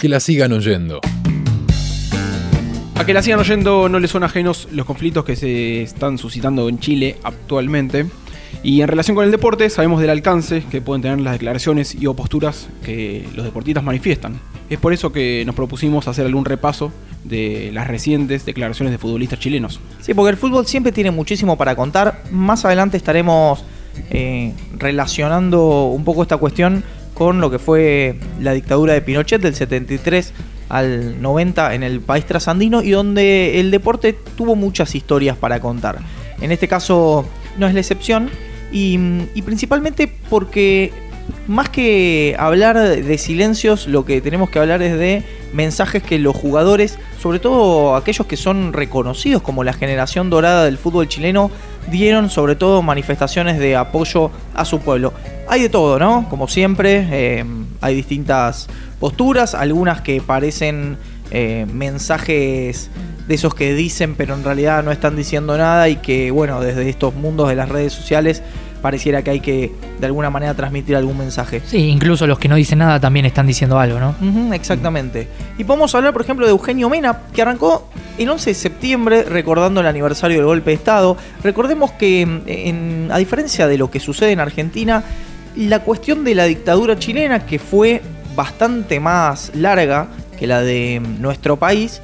que la sigan oyendo. A que la sigan oyendo no les son ajenos los conflictos que se están suscitando en Chile actualmente. Y en relación con el deporte, sabemos del alcance que pueden tener las declaraciones y o posturas que los deportistas manifiestan. Es por eso que nos propusimos hacer algún repaso de las recientes declaraciones de futbolistas chilenos. Sí, porque el fútbol siempre tiene muchísimo para contar. Más adelante estaremos eh, relacionando un poco esta cuestión con lo que fue la dictadura de Pinochet del 73 al 90 en el país trasandino y donde el deporte tuvo muchas historias para contar. En este caso no es la excepción y, y principalmente porque más que hablar de silencios, lo que tenemos que hablar es de mensajes que los jugadores, sobre todo aquellos que son reconocidos como la generación dorada del fútbol chileno, dieron sobre todo manifestaciones de apoyo a su pueblo. Hay de todo, ¿no? Como siempre, eh, hay distintas posturas, algunas que parecen eh, mensajes de esos que dicen pero en realidad no están diciendo nada y que, bueno, desde estos mundos de las redes sociales pareciera que hay que de alguna manera transmitir algún mensaje. Sí, incluso los que no dicen nada también están diciendo algo, ¿no? exactamente. Y podemos hablar, por ejemplo, de Eugenio Mena, que arrancó el 11 de septiembre recordando el aniversario del golpe de Estado. Recordemos que, a diferencia de lo que sucede en Argentina, la cuestión de la dictadura chilena, que fue bastante más larga que la de nuestro país,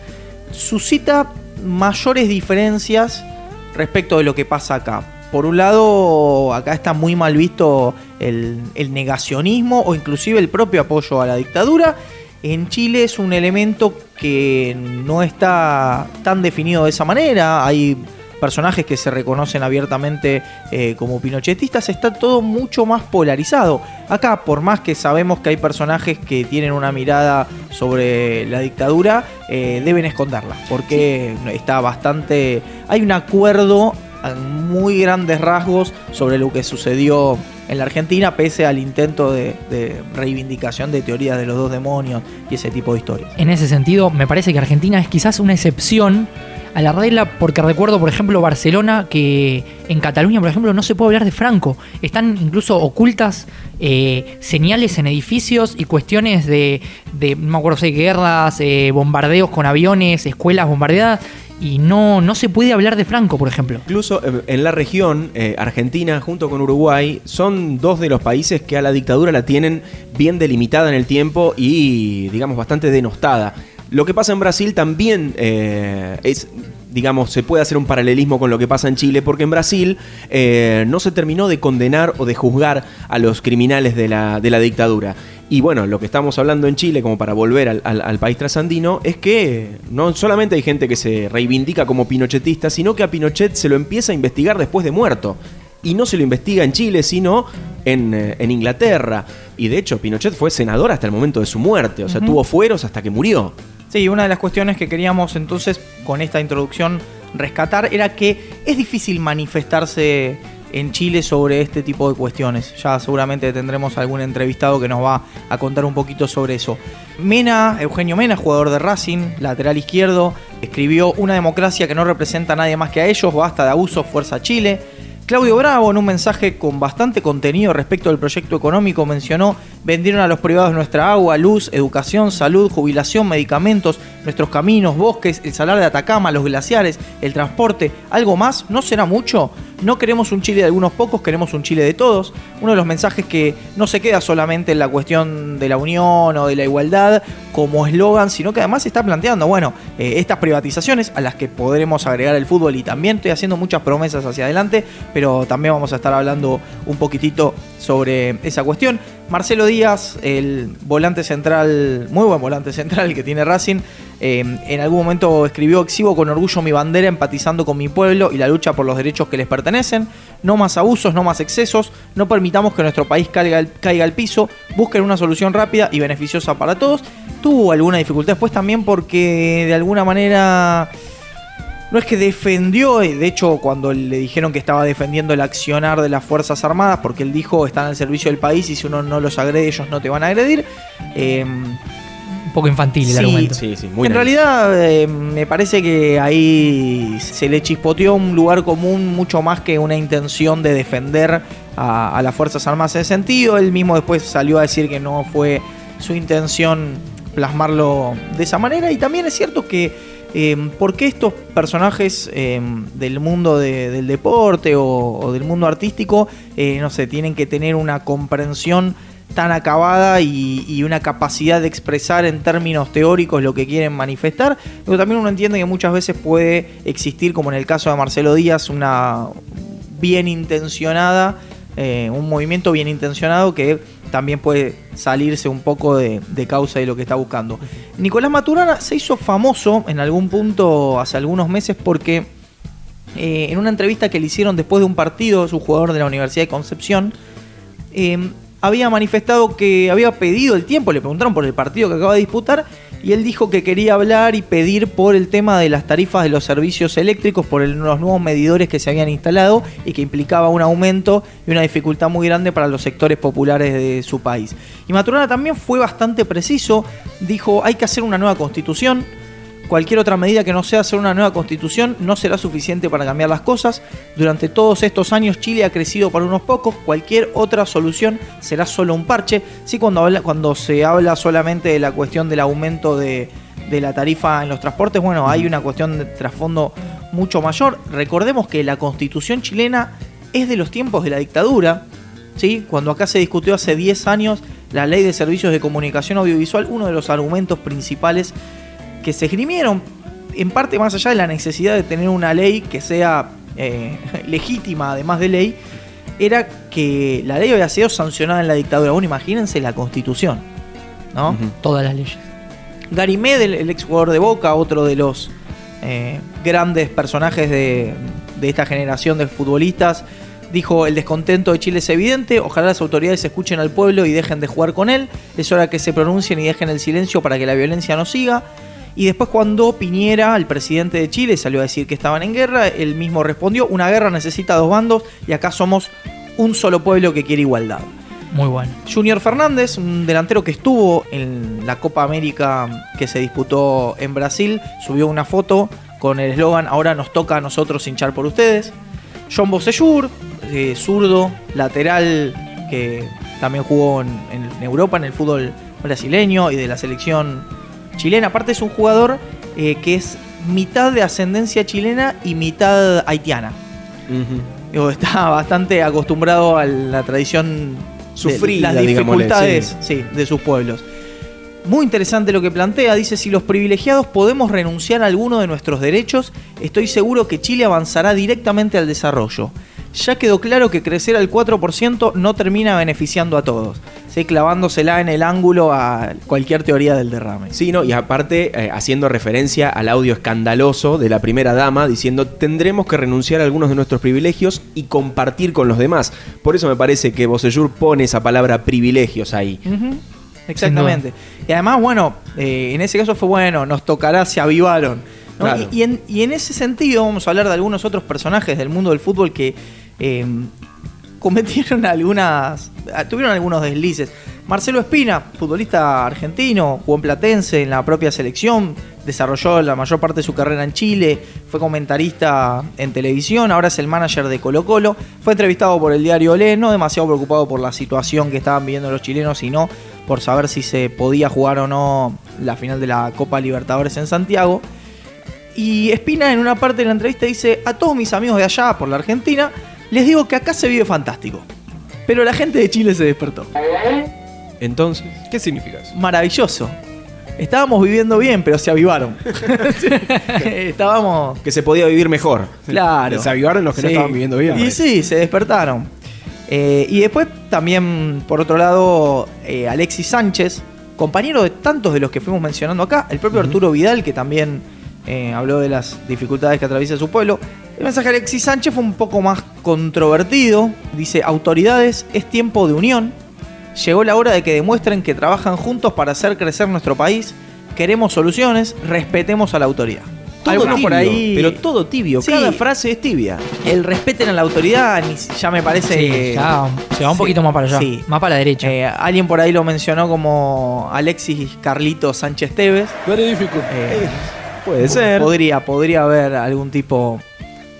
suscita mayores diferencias respecto de lo que pasa acá por un lado, acá está muy mal visto el, negacionismo o inclusive el propio apoyo a la dictadura. En Chile es un elemento que no está tan definido de esa manera. Hay personajes que se reconocen abiertamente eh, como pinochetistas, está todo mucho más polarizado. Acá, por más que sabemos que hay personajes que tienen una mirada sobre la dictadura, eh, deben esconderla, porque está bastante... Hay un acuerdo muy grandes rasgos sobre lo que sucedió en la Argentina, pese al intento de, reivindicación de teorías de los dos demonios y ese tipo de historias. En ese sentido, me parece que Argentina es quizás una excepción a la regla porque recuerdo, por ejemplo, Barcelona, que en Cataluña, por ejemplo, no se puede hablar de Franco. Están incluso ocultas eh, señales en edificios y cuestiones de, no me acuerdo si guerras, eh, bombardeos con aviones, escuelas bombardeadas y no, no se puede hablar de Franco, por ejemplo. Incluso eh, en la región, eh, Argentina junto con Uruguay son dos de los países que a la dictadura la tienen bien delimitada en el tiempo y, digamos, bastante denostada. Lo que pasa en Brasil también eh, es digamos, se puede hacer un paralelismo con lo que pasa en Chile, porque en Brasil no se terminó de condenar o de juzgar a los criminales de la, de la dictadura. Y bueno, lo que estamos hablando en Chile, como para volver al, país trasandino, es que no solamente hay gente que se reivindica como pinochetista, sino que a Pinochet se lo empieza a investigar después de muerto. Y no se lo investiga en Chile, sino en, eh, Inglaterra. Y de hecho, Pinochet fue senador hasta el momento de su muerte, o sea, tuvo fueros hasta que murió. Sí, una de las cuestiones que queríamos entonces con esta introducción rescatar era que es difícil manifestarse en Chile sobre este tipo de cuestiones. Ya seguramente tendremos algún entrevistado que nos va a contar un poquito sobre eso. Mena, Eugenio Mena, jugador de Racing, lateral izquierdo, escribió Una democracia que no representa a nadie más que a ellos, basta de abuso, fuerza Chile. Claudio Bravo, en un mensaje con bastante contenido respecto al proyecto económico, mencionó, vendieron a los privados nuestra agua, luz, educación, salud, jubilación, medicamentos, nuestros caminos, bosques, el salar de Atacama, los glaciares, el transporte, algo más, ¿no será mucho? No queremos un Chile de algunos pocos, queremos un Chile de todos. Uno de los mensajes que no se queda solamente en la cuestión de la unión o de la igualdad como eslogan, sino que además está planteando, bueno, eh, estas privatizaciones a las que podremos agregar el fútbol y también estoy haciendo muchas promesas hacia adelante, pero también vamos a estar hablando un poquitito sobre esa cuestión. Marcelo Díaz, el volante central, muy buen volante central que tiene Racing, eh, en algún momento escribió exhibo con orgullo mi bandera empatizando con mi pueblo y la lucha por los derechos que les pertenecen. No más abusos, no más excesos, no permitamos que nuestro país caiga, caiga al piso, busquen una solución rápida y beneficiosa para todos. Tuvo alguna dificultad después también porque de alguna manera no es que defendió, de hecho cuando le dijeron que estaba defendiendo el accionar de las Fuerzas Armadas, porque él dijo están al servicio del país y si uno no los agrede ellos no te van a agredir. Eh, un poco infantil el argumento. Sí, sí, muy en realidad eh, me parece que ahí se le chispoteó un lugar común mucho más que una intención de defender a, a las Fuerzas Armadas en ese sentido. Él mismo después salió a decir que no fue su intención plasmarlo de esa manera. Y también es cierto que eh, por qué estos personajes eh, del mundo de- del deporte o, del mundo artístico, eh, no sé, tienen que tener una comprensión tan acabada y, y una capacidad de expresar en términos teóricos lo que quieren manifestar. Pero también uno entiende que muchas veces puede existir, como en el caso de Marcelo Díaz, una bien intencionada, eh, un movimiento bien intencionado que también puede salirse un poco de, causa de lo que está buscando. Nicolás Maturana se hizo famoso en algún punto hace algunos meses porque eh, en una entrevista que le hicieron después de un partido, es un jugador de la Universidad de Concepción, eh, había manifestado que había pedido el tiempo, le preguntaron por el partido que acaba de disputar, y él dijo que quería hablar y pedir por el tema de las tarifas de los servicios eléctricos, por los nuevos medidores que se habían instalado y que implicaba un aumento y una dificultad muy grande para los sectores populares de su país. Y Maturana también fue bastante preciso, dijo hay que hacer una nueva constitución, Cualquier otra medida que no sea hacer una nueva constitución no será suficiente para cambiar las cosas. Durante todos estos años Chile ha crecido para unos pocos. Cualquier otra solución será solo un parche. Sí, cuando, habla, cuando se habla solamente de la cuestión del aumento de, de la tarifa en los transportes, bueno, hay una cuestión de trasfondo mucho mayor. Recordemos que la constitución chilena es de los tiempos de la dictadura. ¿sí? Cuando acá se discutió hace 10 años la ley de servicios de comunicación audiovisual, uno de los argumentos principales que se esgrimieron, en parte más allá de la necesidad de tener una ley que sea eh, legítima, además de ley, era que la ley había sido sancionada en la dictadura. Bueno, imagínense la constitución, ¿no? Todas las leyes. Gary Medel, el ex jugador de Boca, otro de los eh, grandes personajes de, de esta generación de futbolistas, dijo: El descontento de Chile es evidente. Ojalá las autoridades escuchen al pueblo y dejen de jugar con él. Es hora que se pronuncien y dejen el silencio para que la violencia no siga. Y después, cuando Piñera, el presidente de Chile, salió a decir que estaban en guerra, él mismo respondió: Una guerra necesita dos bandos y acá somos un solo pueblo que quiere igualdad. Muy bueno. Junior Fernández, un delantero que estuvo en la Copa América que se disputó en Brasil, subió una foto con el eslogan Ahora nos toca a nosotros hinchar por ustedes. John Bosellur, eh, zurdo, lateral, que también jugó en, en Europa en el fútbol brasileño y de la selección chilena. Aparte es un jugador eh, que es mitad de ascendencia chilena y mitad haitiana. Digo, está bastante acostumbrado a la tradición de Sufrida, las dificultades sí, de sus pueblos. Muy interesante lo que plantea, dice, si los privilegiados podemos renunciar a alguno de nuestros derechos, estoy seguro que Chile avanzará directamente al desarrollo. Ya quedó claro que crecer al 4% no termina beneficiando a todos, ¿sí? clavándosela en el ángulo a cualquier teoría del derrame. Sí, no, y aparte eh, haciendo referencia al audio escandaloso de la primera dama diciendo tendremos que renunciar a algunos de nuestros privilegios y compartir con los demás. Por eso me parece que Bosellur pone esa palabra privilegios ahí. Exactamente. Y además, bueno, eh, en ese caso fue bueno, nos tocará, se avivaron. ¿no? Claro. Y, y en, y en ese sentido vamos a hablar de algunos otros personajes del mundo del fútbol que eh, cometieron algunas, ah, tuvieron algunos deslices. Marcelo Espina, futbolista argentino, jugó en Platense en la propia selección, desarrolló la mayor parte de su carrera en Chile, fue comentarista en televisión, ahora es el manager de Colo Colo, fue entrevistado por el diario Olé, no demasiado preocupado por la situación que estaban viviendo los chilenos, sino por saber si se podía jugar o no la final de la Copa Libertadores en Santiago. Y Espina en una parte de la entrevista dice, a todos mis amigos de allá, por la Argentina, les digo que acá se vive fantástico. Pero la gente de Chile se despertó. Entonces, ¿Qué significa eso? Maravilloso. Estábamos viviendo bien, pero se avivaron. Estábamos... que se podía vivir mejor. Claro. Se avivaron los que no estaban viviendo bien, Y sí, se despertaron. Eh, y después también, por otro lado, eh, Alexis Sánchez, compañero de tantos de los que fuimos mencionando acá, el propio Arturo Vidal, que también eh, habló de las dificultades que atraviesa su pueblo. El mensaje de Alexis Sánchez fue un poco más controvertido. Dice, autoridades, es tiempo de unión. Llegó la hora de que demuestren que trabajan juntos para hacer crecer nuestro país. Queremos soluciones, respetemos a la autoridad. Todo Algunos tibio, por ahí... pero todo tibio. Sí. Cada frase es tibia. El respeten a la autoridad ya me parece. Sí, que- ya se va un sí, poquito más para allá. sí. Más para la derecha. Eh, alguien por ahí lo mencionó como Alexis Carlito Sánchez Tevez. Eh, Puede ser. podría, podría haber algún tipo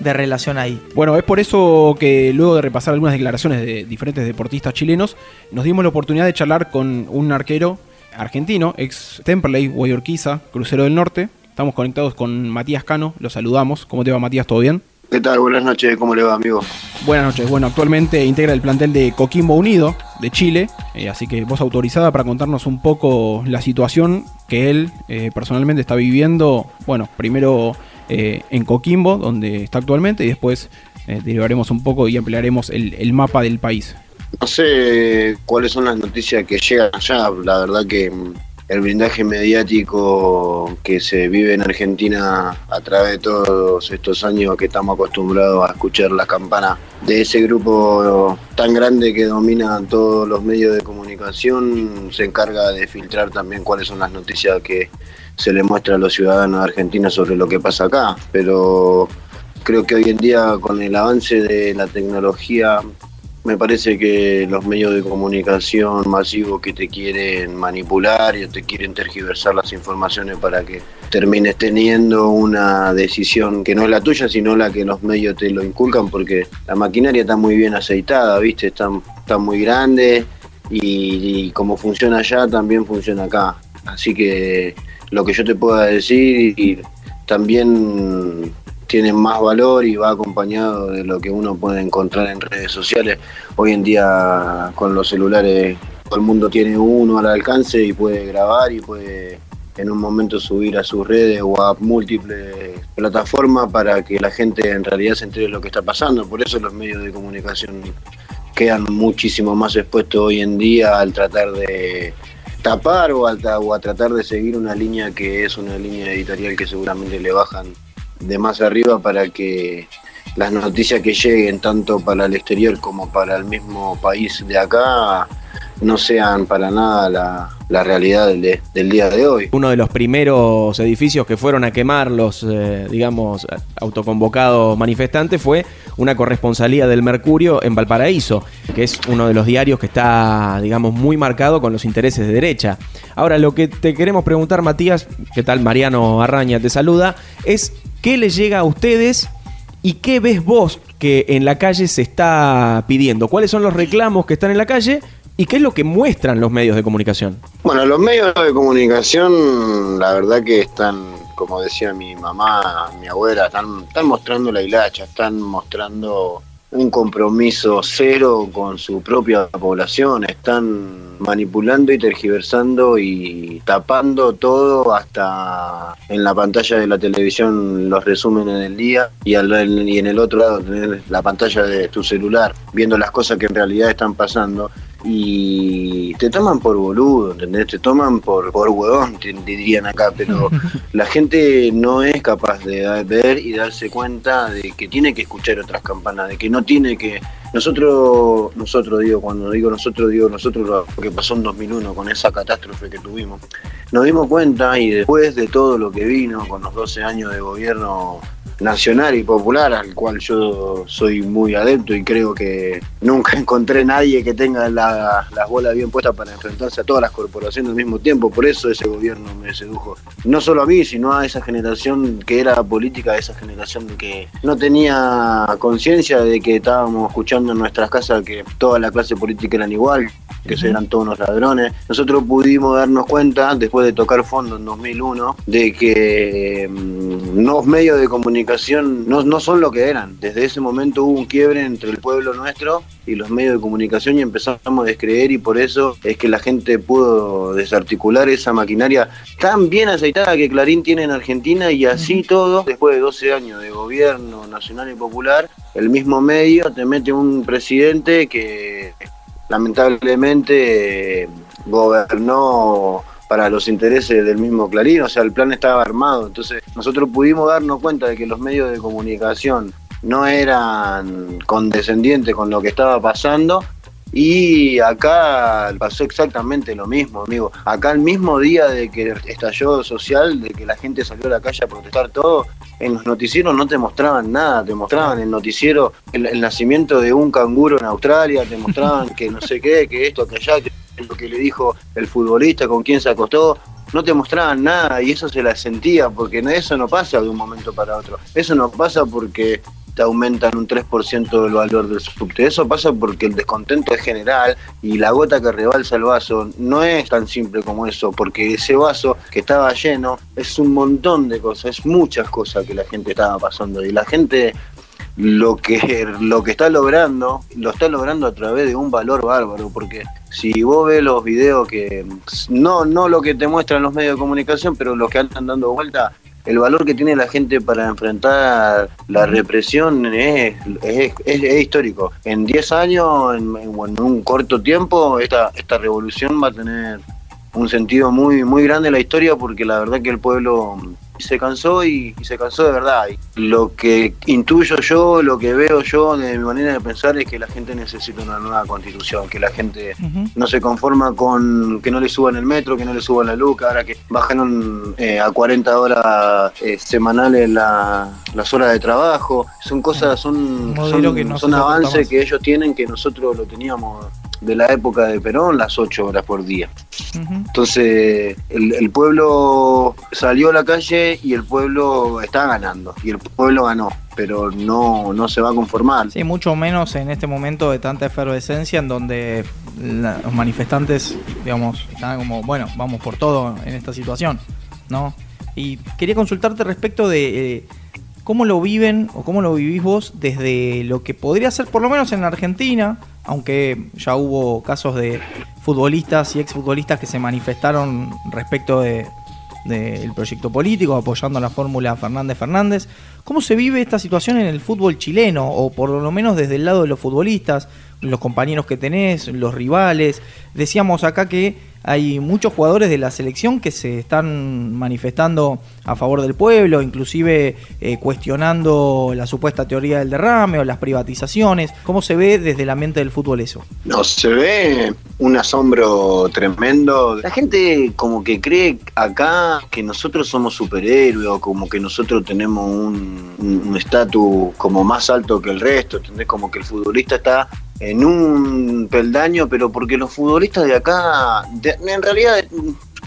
de relación ahí. Bueno, es por eso que luego de repasar algunas declaraciones de diferentes deportistas chilenos, nos dimos la oportunidad de charlar con un arquero argentino, ex Temperley, Guayorquiza, Crucero del Norte. Estamos conectados con Matías Cano, lo saludamos. ¿Cómo te va Matías? ¿Todo bien? ¿Qué tal? Buenas noches, ¿cómo le va, amigo? Buenas noches. Bueno, actualmente integra el plantel de Coquimbo Unido de Chile, eh, así que vos autorizada para contarnos un poco la situación que él eh, personalmente está viviendo. Bueno, primero eh, en Coquimbo, donde está actualmente, y después derivaremos un poco y ampliaremos el, el mapa del país. No sé cuáles son las noticias que llegan allá, la verdad que mm, el blindaje mediático que se vive en Argentina a través de todos estos años que estamos acostumbrados a escuchar las campanas de ese grupo tan grande que domina todos los medios de comunicación, se encarga de filtrar también cuáles son las noticias que se le muestra a los ciudadanos de Argentina sobre lo que pasa acá. Pero creo que hoy en día con el avance de la tecnología me parece que los medios de comunicación masivos que te quieren manipular y te quieren tergiversar las informaciones para que termines teniendo una decisión que no es la tuya, sino la que los medios te lo inculcan, porque la maquinaria está muy bien aceitada, ¿viste? Está, está muy grande y, y como funciona allá, también funciona acá. Así que lo que yo te pueda decir, también tiene más valor y va acompañado de lo que uno puede encontrar en redes sociales. Hoy en día con los celulares todo el mundo tiene uno al alcance y puede grabar y puede en un momento subir a sus redes o a múltiples plataformas para que la gente en realidad se entere de lo que está pasando. Por eso los medios de comunicación quedan muchísimo más expuestos hoy en día al tratar de tapar o, o a tratar de seguir una línea que es una línea editorial que seguramente le bajan de más arriba para que las noticias que lleguen tanto para el exterior como para el mismo país de acá no sean para nada la, la realidad del, del, día de hoy. Uno de los primeros edificios que fueron a quemar los, eh, digamos, autoconvocados manifestantes fue una corresponsalía del Mercurio en Valparaíso, que es uno de los diarios que está, digamos, muy marcado con los intereses de derecha. Ahora, lo que te queremos preguntar, Matías, ¿qué tal? Mariano Arraña te saluda, es qué le llega a ustedes y qué ves vos que en la calle se está pidiendo. ¿Cuáles son los reclamos que están en la calle ¿Y qué es lo que muestran los medios de comunicación? Bueno, los medios de comunicación, la verdad que están, como decía mi mamá, mi abuela, están, están mostrando la hilacha, están mostrando un compromiso cero con su propia población, están manipulando y tergiversando y tapando todo hasta en la pantalla de la televisión los resúmenes del día y, al, y en el otro lado tener la pantalla de tu celular viendo las cosas que en realidad están pasando y te toman por boludo, ¿entendés? Te toman por, por huevón, te, dirían acá, pero la gente no es capaz de ver y darse cuenta de que tiene que escuchar otras campanas, de que no tiene que... Nosotros, nosotros digo, cuando digo nosotros, digo nosotros lo que pasó en 2001 con esa catástrofe que tuvimos, nos dimos cuenta y después de todo lo que vino con los 12 años de gobierno nacional y popular, al cual yo soy muy adepto y creo que nunca encontré nadie que tenga las bolas bien puestas para enfrentarse a todas las corporaciones al mismo tiempo. Por eso ese gobierno me sedujo. No solo a mí, sino a esa generación que era política, esa generación que no tenía conciencia de que estábamos escuchando en nuestras casas que toda la clase política eran igual, que eran todos unos ladrones. Nosotros pudimos darnos cuenta, después de tocar fondo en 2001, de que mm, los medios de comunicación no, no son lo que eran. Desde ese momento hubo un quiebre entre el pueblo nuestro y los medios de comunicación y empezamos a descreer y por eso es que la gente pudo desarticular esa maquinaria tan bien aceitada que Clarín tiene en Argentina y así todo, después de 12 años de gobierno nacional y popular, el mismo medio te mete un presidente que lamentablemente gobernó para los intereses del mismo Clarín, o sea, el plan estaba armado, entonces nosotros pudimos darnos cuenta de que los medios de comunicación no eran condescendientes con lo que estaba pasando y acá pasó exactamente lo mismo, amigo. Acá el mismo día de que estalló social, de que la gente salió a la calle a protestar todo, en los noticieros no te mostraban nada, te mostraban el noticiero, el, nacimiento de un canguro en Australia, te mostraban que no sé qué, que esto, que allá, que lo que le dijo el futbolista, con quién se acostó, no te mostraban nada y eso se la sentía, porque eso no pasa de un momento para otro, eso no pasa porque te aumentan un 3% del valor del subte. Eso pasa porque el descontento es general y la gota que rebalsa el vaso no es tan simple como eso, porque ese vaso que estaba lleno es un montón de cosas, es muchas cosas que la gente estaba pasando y la gente lo que, lo que está logrando, lo está logrando a través de un valor bárbaro, porque si vos ves los videos que, no, no lo que te muestran los medios de comunicación, pero los que andan dando vuelta, el valor que tiene la gente para enfrentar la represión es, es, es, histórico. En 10 años, en, en, un corto tiempo, esta, esta revolución va a tener un sentido muy, muy grande en la historia porque la verdad que el pueblo se cansó y, se cansó de verdad. lo que intuyo yo, lo que veo yo de mi manera de pensar es que la gente necesita una nueva constitución, que la gente no se conforma con que no le suban el metro, que no le suban la luz, ahora que bajaron eh, a 40 horas eh, semanales las horas de trabajo. Son cosas, son, son, son avances que ellos tienen que nosotros lo teníamos de la época de Perón las ocho horas por día. Entonces el, pueblo salió a la calle y el pueblo está ganando y el pueblo ganó, pero no, no se va a conformar. Sí, mucho menos en este momento de tanta efervescencia en donde los manifestantes, digamos, están como, bueno, vamos por todo en esta situación, ¿no? Y quería consultarte respecto de... Eh, ¿Cómo lo viven o cómo lo vivís vos desde lo que podría ser, por lo menos en Argentina, aunque ya hubo casos de futbolistas y exfutbolistas que se manifestaron respecto de, del proyecto político, apoyando la fórmula Fernández Fernández. ¿Cómo se vive esta situación en el fútbol chileno? O por lo menos desde el lado de los futbolistas, los compañeros que tenés, los rivales. Decíamos acá que hay muchos jugadores de la selección que se están manifestando a favor del pueblo, inclusive eh, cuestionando la supuesta teoría del derrame o las privatizaciones. ¿Cómo se ve desde la mente del fútbol eso? No, se ve un asombro tremendo. La gente como que cree acá que nosotros somos superhéroes o como que nosotros tenemos un estatus como más alto que el resto, ¿entendés? Como que el futbolista está en un peldaño, pero porque los futbolistas de acá, en realidad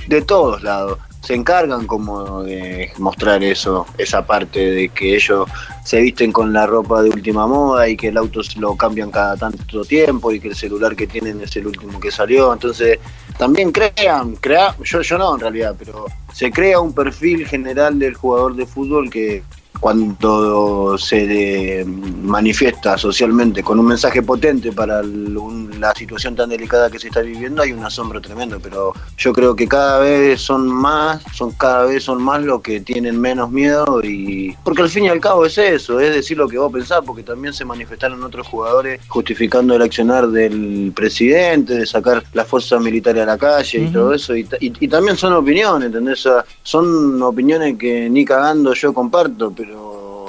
de, todos lados, se encargan como de mostrar eso, esa parte de que ellos se visten con la ropa de última moda y que el auto lo cambian cada tanto tiempo y que el celular que tienen es el último que salió. Entonces, también crean, crea, yo, yo no en realidad, pero se crea un perfil general del jugador de fútbol que cuando se manifiesta socialmente con un mensaje potente para la situación tan delicada que se está viviendo, hay un asombro tremendo, pero yo creo que cada vez son más, son cada vez son más los que tienen menos miedo y porque al fin y al cabo es eso, es decir lo que vos pensás, porque también se manifestaron otros jugadores justificando el accionar del presidente, de sacar la fuerza militar a la calle y todo eso, y, también son opiniones, ¿entendés? son opiniones que ni cagando yo comparto, pero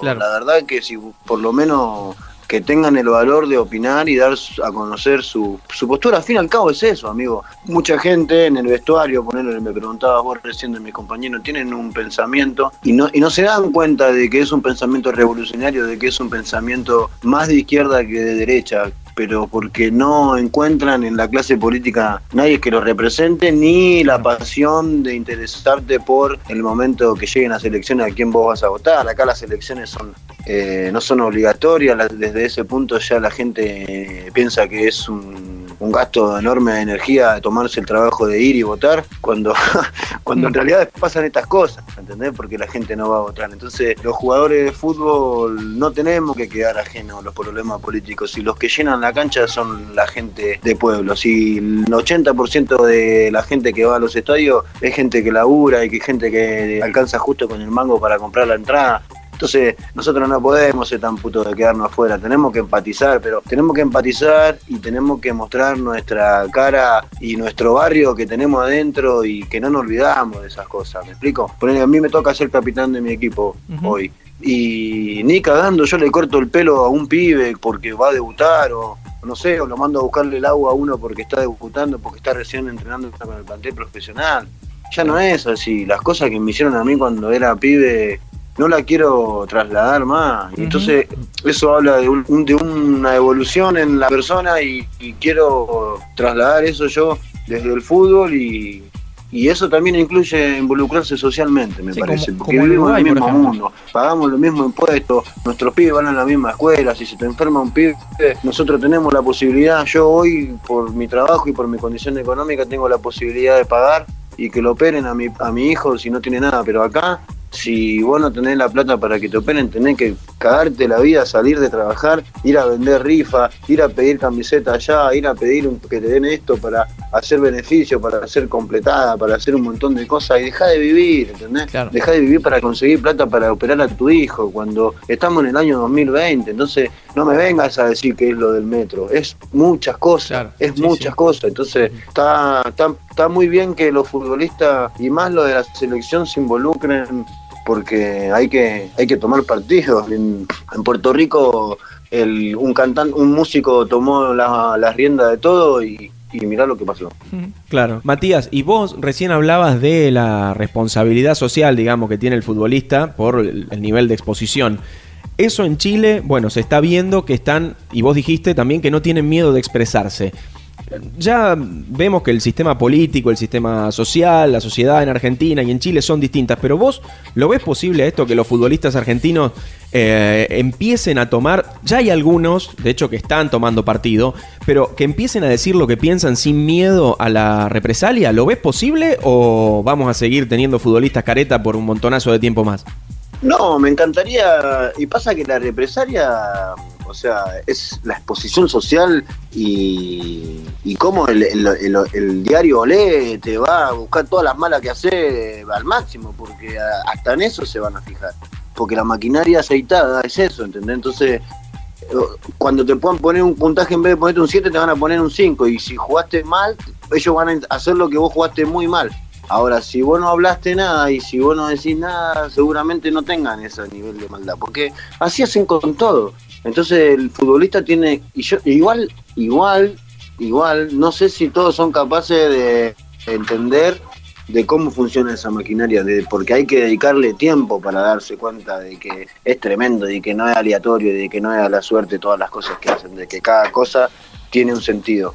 la verdad que si por lo menos que tengan el valor de opinar y dar a conocer su, postura. Al fin y al cabo es eso, amigo. Mucha gente en el vestuario, ponerle, me preguntabas vos recién de mis compañeros, tienen un pensamiento y no, y no se dan cuenta de que es un pensamiento revolucionario, de que es un pensamiento más de izquierda que de derecha, pero porque no encuentran en la clase política nadie que los represente, ni la pasión de interesarte por el momento que lleguen las elecciones a quién vos vas a votar. Acá las elecciones son eh, no son obligatorias, desde ese punto ya la gente piensa que es un un gasto enorme de energía tomarse el trabajo de ir y votar, cuando, cuando en realidad pasan estas cosas, ¿entendés? Porque la gente no va a votar. Entonces, los jugadores de fútbol no tenemos que quedar ajenos a los problemas políticos. Y los que llenan la cancha son la gente de pueblo. Si el 80% de la gente que va a los estadios es gente que labura y que gente que alcanza justo con el mango para comprar la entrada, entonces, nosotros no podemos ser tan putos de quedarnos afuera, tenemos que empatizar, pero tenemos que empatizar y tenemos que mostrar nuestra cara y nuestro barrio que tenemos adentro y que no nos olvidamos de esas cosas. ¿Me explico? a mí me toca ser capitán de mi equipo hoy. Y ni cagando, yo le corto el pelo a un pibe porque va a debutar o no sé, o lo mando a buscarle el agua a uno porque está debutando, porque está recién entrenando con el plantel profesional. Ya no es así. Las cosas que me hicieron a mí cuando era pibe no la quiero trasladar más. Entonces, eso habla de, de, una evolución en la persona y, quiero trasladar eso yo desde el fútbol y, Y eso también incluye involucrarse socialmente, me Sí, parece, como- porque como vivimos en el mismo mundo, pagamos los mismos impuestos, nuestros pibes van a la misma escuela, si se te enferma un pibe, nosotros tenemos la posibilidad, yo hoy por mi trabajo y por mi condición económica tengo la posibilidad de pagar y que lo operen a mi, a mi hijo si no tiene nada, pero acá si vos no tenés la plata para que te operen, tenés que cagarte la vida, salir de trabajar, ir a vender rifa, ir a pedir camiseta allá, ir a pedir un- que te den esto para hacer beneficio, para hacer completada, para hacer un montón de cosas y deja de vivir, ¿entendés? Claro. Deja de vivir para conseguir plata para operar a tu hijo cuando estamos en el año 2020. Entonces, no me vengas a decir que es lo del metro. Es muchas cosas, Claro. es Sí, muchas sí. cosas. Entonces, está, está, está muy bien que los futbolistas y más los de la selección se involucren porque hay que, hay que tomar partidos. En, Puerto Rico, un un músico tomó la, la rienda de todo y, y mirá lo que pasó. Claro. Matías, y vos recién hablabas de la responsabilidad social, digamos, que tiene el futbolista por el nivel de exposición. Eso en Chile, bueno, se está viendo que están, y vos dijiste también que no tienen miedo de expresarse. Ya vemos que el sistema político, el sistema social, la sociedad en Argentina y en Chile son distintas, pero vos lo ves posible esto que los futbolistas argentinos eh, empiecen a tomar, ya hay algunos, de hecho que están tomando partido, pero que empiecen a decir lo que piensan sin miedo a la represalia, ¿lo ves posible o vamos a seguir teniendo futbolistas careta por un montonazo de tiempo más? No, me encantaría. Y pasa que la represalia, o sea, es la exposición social y, y cómo el, el- el- el diario Olé te va a buscar todas las malas que hace al máximo, porque hasta en eso se van a fijar. Porque la maquinaria aceitada es eso, ¿entendés? Entonces, eh, cuando te puedan poner un puntaje en vez de ponerte un 7, te van a poner un 5. Y si jugaste mal, ellos van a hacer lo que vos jugaste muy mal. Ahora, si vos no hablaste nada y si vos no decís nada, seguramente no tengan ese nivel de maldad, porque así hacen con todo. Entonces el futbolista tiene, y yo igual, igual, igual, no sé si todos son capaces de entender de cómo funciona esa maquinaria, de, porque hay que dedicarle tiempo para darse cuenta de que es tremendo, de que no es aleatorio, de que no es a la suerte todas las cosas que hacen, de que cada cosa tiene un sentido.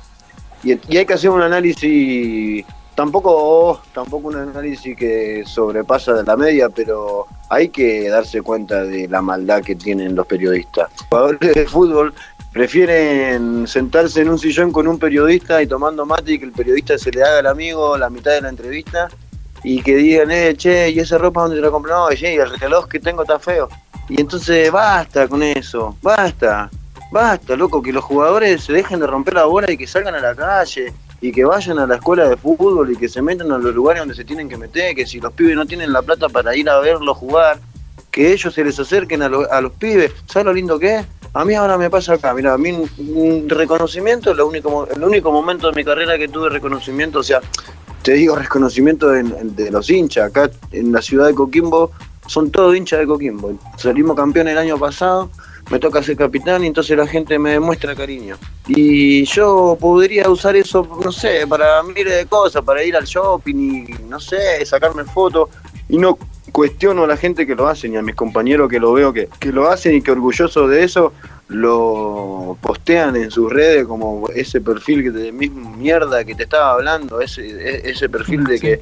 Y, y hay que hacer un análisis, tampoco, tampoco un análisis que sobrepasa de la media, pero hay que darse cuenta de la maldad que tienen los periodistas. Los jugadores de fútbol prefieren sentarse en un sillón con un periodista y tomando mate y que el periodista se le haga el amigo la mitad de la entrevista y que digan, eh, che, ¿y esa ropa dónde te la compré? No, y el reloj que tengo está feo. Y entonces basta con eso, basta, basta, loco, que los jugadores se dejen de romper la bola y que salgan a la calle y que vayan a la escuela de fútbol y que se metan a los lugares donde se tienen que meter, que si los pibes no tienen la plata para ir a verlos jugar, que ellos se les acerquen a, lo- a los pibes. ¿Sabes lo lindo que es? A mí ahora me pasa acá, mira, a mí un- reconocimiento, lo único, el único momento de mi carrera que tuve reconocimiento, o sea, te digo reconocimiento en- en- de los hinchas, acá en la ciudad de Coquimbo son todos hinchas de Coquimbo. Salimos campeón el año pasado, me toca ser capitán y entonces la gente me demuestra cariño. Y yo podría usar eso, no sé, para miles de cosas, para ir al shopping y, no sé, sacarme fotos. Y no cuestiono a la gente que lo hace, ni a mis compañeros que lo veo que, que lo hacen y que orgullosos de eso lo postean en sus redes como ese perfil que de misma mierda que te estaba hablando, ese, e- ese perfil de que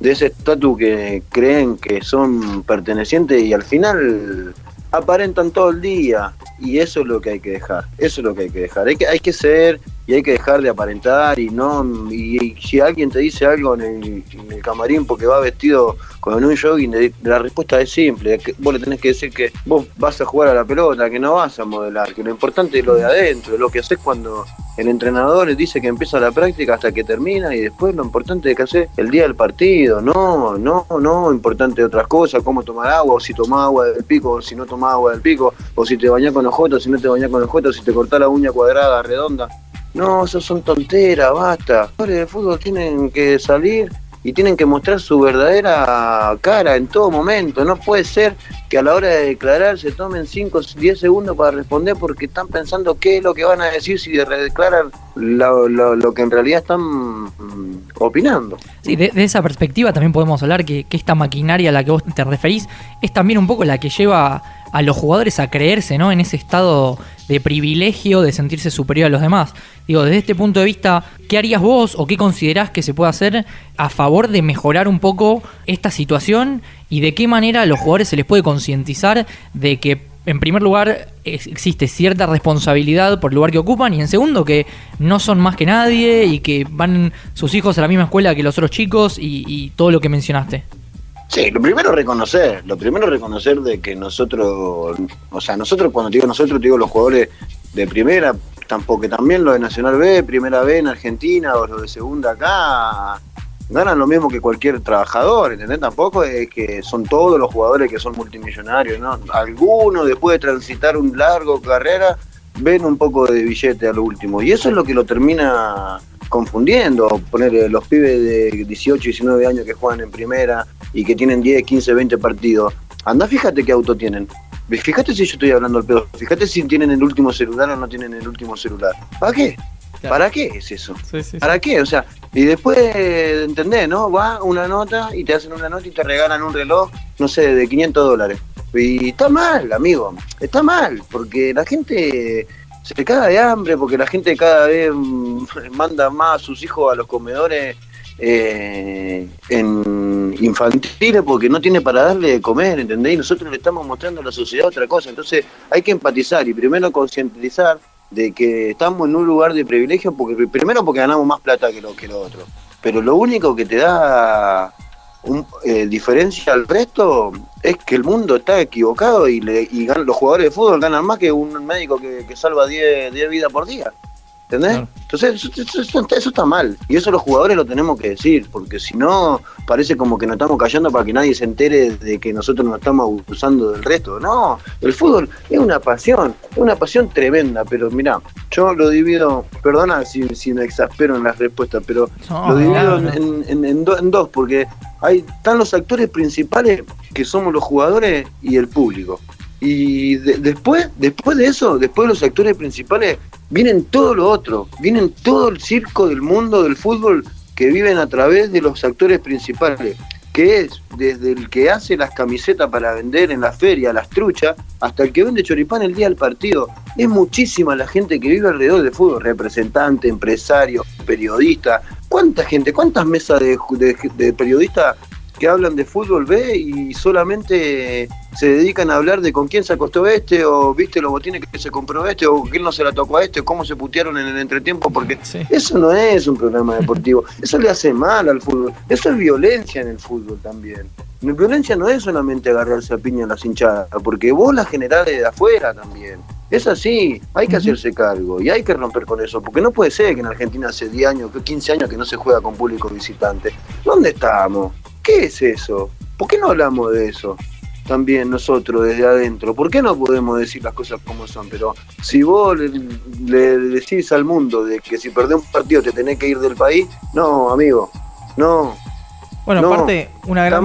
de ese estatus que creen que son pertenecientes y al final aparentan todo el día y eso es lo que hay que dejar, eso es lo que hay que dejar, hay que, hay que ser y hay que dejar de aparentar y no y, si alguien te dice algo en el, en el camarín porque va vestido con un jogging, la respuesta es simple, que vos le tenés que decir que vos vas a jugar a la pelota, que no vas a modelar, que lo importante es lo de adentro, lo que haces cuando el entrenador dice que empieza la práctica hasta que termina y después lo importante es que haces el día del partido, no, no, no, importante otras cosas, cómo tomar agua, o si tomás agua del pico, o si no tomás agua del pico, o si te bañás con ojotos, si no te bañás con ojotos, si te cortás la uña cuadrada, redonda. No, eso son tonteras, basta. Los jugadores de fútbol tienen que salir y tienen que mostrar su verdadera cara en todo momento. No puede ser que a la hora de declarar se tomen 5 o 10 segundos para responder porque están pensando qué es lo que van a decir si declaran lo, lo, que en realidad están mm, opinando. Sí, de, esa perspectiva también podemos hablar que, que esta maquinaria a la que vos te referís es también un poco la que lleva a los jugadores a creerse ¿no? en ese estado de privilegio de sentirse superior a los demás. Digo, desde este punto de vista, ¿qué harías vos o qué considerás que se puede hacer a favor de mejorar un poco esta situación y de qué manera a los jugadores se les puede concientizar de que en primer lugar, existe cierta responsabilidad por el lugar que ocupan y en segundo, que no son más que nadie y que van sus hijos a la misma escuela que los otros chicos y, y todo lo que mencionaste. Sí, lo primero reconocer, lo primero reconocer de que nosotros, o sea, nosotros cuando digo nosotros, digo los jugadores de primera, tampoco también los de Nacional B, primera B en Argentina o los de segunda acá, ganan lo mismo que cualquier trabajador, ¿entendés? Tampoco es que son todos los jugadores que son multimillonarios, ¿no? Algunos después de transitar un largo carrera ven un poco de billete a lo último y eso es lo que lo termina confundiendo, poner los pibes de 18, 19 años que juegan en primera y que tienen 10, 15, 20 partidos. Anda, fíjate qué auto tienen. Fíjate si yo estoy hablando al pedo. Fíjate si tienen el último celular o no tienen el último celular. ¿Para qué? ¿Para qué es eso? ¿Para qué? O sea, y después, ¿entendés, no? Va una nota y te hacen una nota y te regalan un reloj, no sé, de 500 dólares. Y está mal, amigo. Está mal, porque la gente se caga de hambre porque la gente cada vez manda más a sus hijos a los comedores eh, en infantiles porque no tiene para darle de comer, ¿entendés? Y nosotros le estamos mostrando a la sociedad otra cosa. Entonces hay que empatizar y primero concientizar de que estamos en un lugar de privilegio porque primero porque ganamos más plata que lo que lo otro. Pero lo único que te da un, eh, diferencia al resto es que el mundo está equivocado y, le, y los jugadores de fútbol ganan más que un médico que, que salva 10 vidas por día. ¿Entendés? Entonces, eso, está mal. Y eso los jugadores lo tenemos que decir, porque si no, parece como que nos estamos callando para que nadie se entere de que nosotros nos estamos abusando del resto. No, el fútbol es una pasión, es una pasión tremenda, pero mira, yo lo divido, perdona si, si me exaspero en las respuestas, pero lo divido en, en, dos, porque hay, están los actores principales, que somos los jugadores y el público. Y después, después de eso, después de los actores principales, vienen todo lo otro, vienen todo el circo del mundo del fútbol que viven a través de los actores principales, que es desde el que hace las camisetas para vender en la feria, las truchas, hasta el que vende choripán el día del partido. Es muchísima la gente que vive alrededor del fútbol, representante, empresario, periodista. ¿Cuánta gente, cuántas mesas de, de periodistas que hablan de fútbol B y solamente se dedican a hablar de con quién se acostó este, o viste los botines que se compró este, o quién no se la tocó a este, o cómo se putearon en el entretiempo, porque eso no es un programa deportivo, eso le hace mal al fútbol, eso es violencia en el fútbol también. La violencia no es solamente agarrarse a piña a las hinchadas, porque vos la generás de afuera también. Es así, hay que hacerse cargo y hay que romper con eso, porque no puede ser que en Argentina hace 10 años, 15 años que no se juega con público visitante. ¿Dónde estamos? ¿Qué es eso? ¿Por qué no hablamos de eso? También nosotros desde adentro. ¿Por qué no podemos decir las cosas como son? Pero si vos le, decís al mundo de que si perdés un partido te tenés que ir del país, no, amigo, no. Bueno, aparte, una gran,